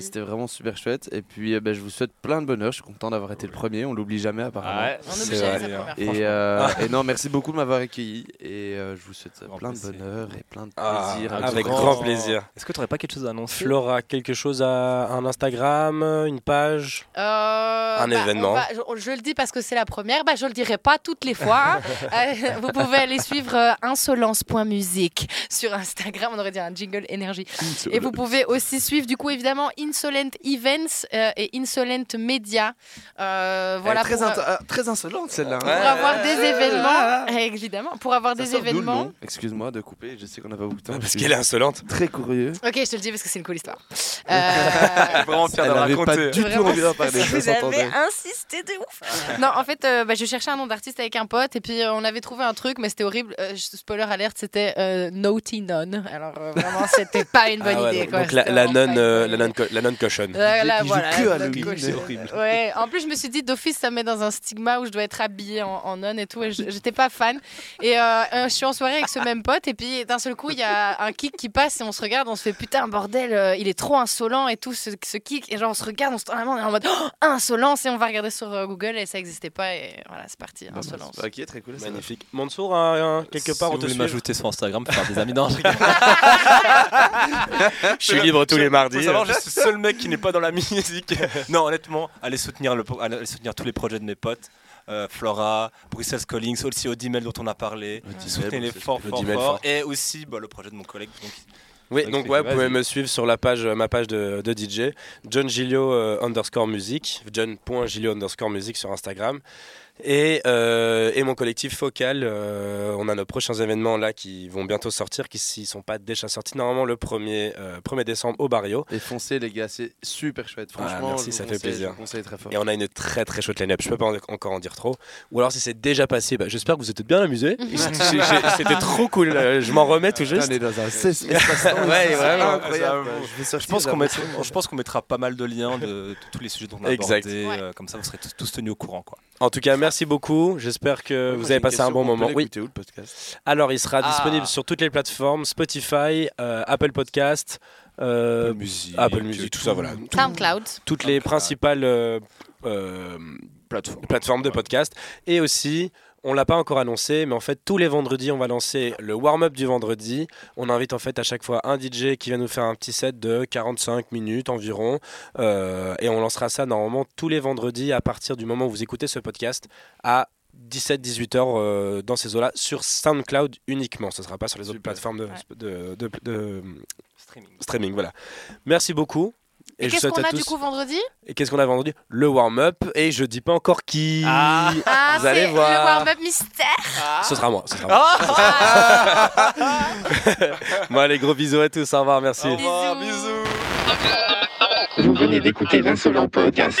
C'était vraiment super chouette. Et puis, euh, ben, je vous souhaite plein de bonheur. Je suis content d'avoir été le premier. On l'oublie jamais, apparemment. Ouais, On C'est oublie jamais vrai. sa première Et, fois. euh, et non, merci beaucoup de m'avoir accueilli. Et euh, je vous souhaite Grand plein de bonheur et plein de Ah, plaisir. à avec grand plaisir. Est-ce que tu n'aurais pas quelque chose à annoncer Flora, quelque chose à un Instagram, une page Euh, Un bah, événement. va- je, je le dis parce que c'est la première. Bah, je le dirai pas toutes les fois. hein. Euh, vous pouvez aller suivre euh, insolence.musique sur Instagram. On aurait dit un jingle énergie. Et vous pouvez aussi suivre du coup coup, évidemment, Insolent Events euh, et Insolent Media. Euh, voilà, Elle est très, pour, int- euh, très insolente celle-là. pour hein. avoir des événements, évidemment, pour avoir Ça des sort d'où le événements. Excuse-moi de couper, je sais qu'on n'a pas beaucoup de temps. Parce qu'elle est insolente. très curieux. Ok, je te le dis parce que c'est une cool histoire. Euh, Vraiment fier la avait pas du tout envie d'en parler. Vous avez insisté de ouf. non, en fait, euh, bah, je cherchais un nom d'artiste avec un pote et puis euh, on avait trouvé un truc, mais c'était horrible. Euh, spoiler alerte, c'était euh, Naughty Nun. Alors euh, vraiment, c'était pas une bonne Ah ouais, idée. donc, quoi. donc la, la non, euh, la idée. non, non voilà, que cochonne. c'est horrible. Ouais. En plus, je me suis dit d'office, ça me met dans un stigma où je dois être habillée en, en nonne et tout. Et je- j'étais pas fan. Et euh, je suis en soirée avec ce même pote. Et puis d'un seul coup, il y a un kick qui passe et on se regarde. On se fait putain, bordel, euh, il est trop insolent et tout, ce, ce kick. Et genre, on se regarde, on se tend la main, on est en mode oh, insolence. Et on va regarder sur euh, Google et ça n'existait pas. Et voilà, c'est parti, Bah, insolence. bah, Ok, très cool. Magnifique. Mansour, un- quelque part, si on vous te m'ajouter sur Instagram pour faire des amis. Non, je suis libre tous les mardis. Savoir, je suis le seul mec qui n'est pas dans la musique. non, honnêtement, allez soutenir, le, allez soutenir tous les projets de mes potes. Euh, Flora, Bruxelles Collings, aussi Odimel dont on a parlé. Soutenez-les fort, fort, fort. fort. Et aussi bah, le projet de mon collègue. Donc, Oui, Donc, ouais, vous pouvez me suivre sur la page, ma page de, de DJ, John Gilio euh, underscore music, john.gilio underscore music sur Instagram. Et, euh, et mon collectif Focal, euh, on a nos prochains événements là qui vont bientôt sortir, qui s'ils sont pas déjà sortis, normalement le 1er, euh, 1er décembre au Barrio. Et foncez les gars, c'est super chouette. Ah, Franchement, merci, ça fait plaisir. Très fort. Et on a une très très chouette line-up, je peux pas en- encore en dire trop. Ou alors si c'est déjà passé, bah, j'espère que vous êtes bien amusés. C'était trop cool, euh, je m'en remets tout juste. on est dans un Ouais, vraiment, incroyable. Je pense qu'on mettra, pas mal de liens de, de tous les sujets dont on a Exact. abordé. Ouais. euh, comme ça, vous serez tous, tous tenus au courant. Quoi. En tout cas, merci beaucoup. J'espère que vous avez passé un bon moment. Oui. où le podcast Alors, il sera Ah. disponible sur toutes les plateformes Spotify, euh, Apple Podcast, euh, Apple Music, tout ça, voilà. Tout- SoundCloud. toutes les principales euh, euh, Plateforme. plateformes de podcast. Et aussi, on l'a pas encore annoncé, mais en fait, tous les vendredis, on va lancer le warm-up du vendredi. On invite en fait à chaque fois un DJ qui va nous faire un petit set de 45 minutes environ. Euh, et on lancera ça normalement tous les vendredis à partir du moment où vous écoutez ce podcast à 17-18 heures euh, dans ces eaux-là sur SoundCloud uniquement. Ce ne sera pas sur les autres Super. plateformes de, de- de- de Streaming. streaming. Voilà. Merci beaucoup. Et, je qu'est-ce souhaite qu'on à a tous- du coup vendredi Et qu'est-ce qu'on a vendredi Le warm-up. Et je dis pas encore qui. Ah, Vous allez c'est voir. le warm-up mystère. Ce sera moi. Ce sera moi. bon, allez, gros bisous à tous. Au revoir. Merci. Au revoir, Bisous. bisous. Vous venez d'écouter l'insolent podcast.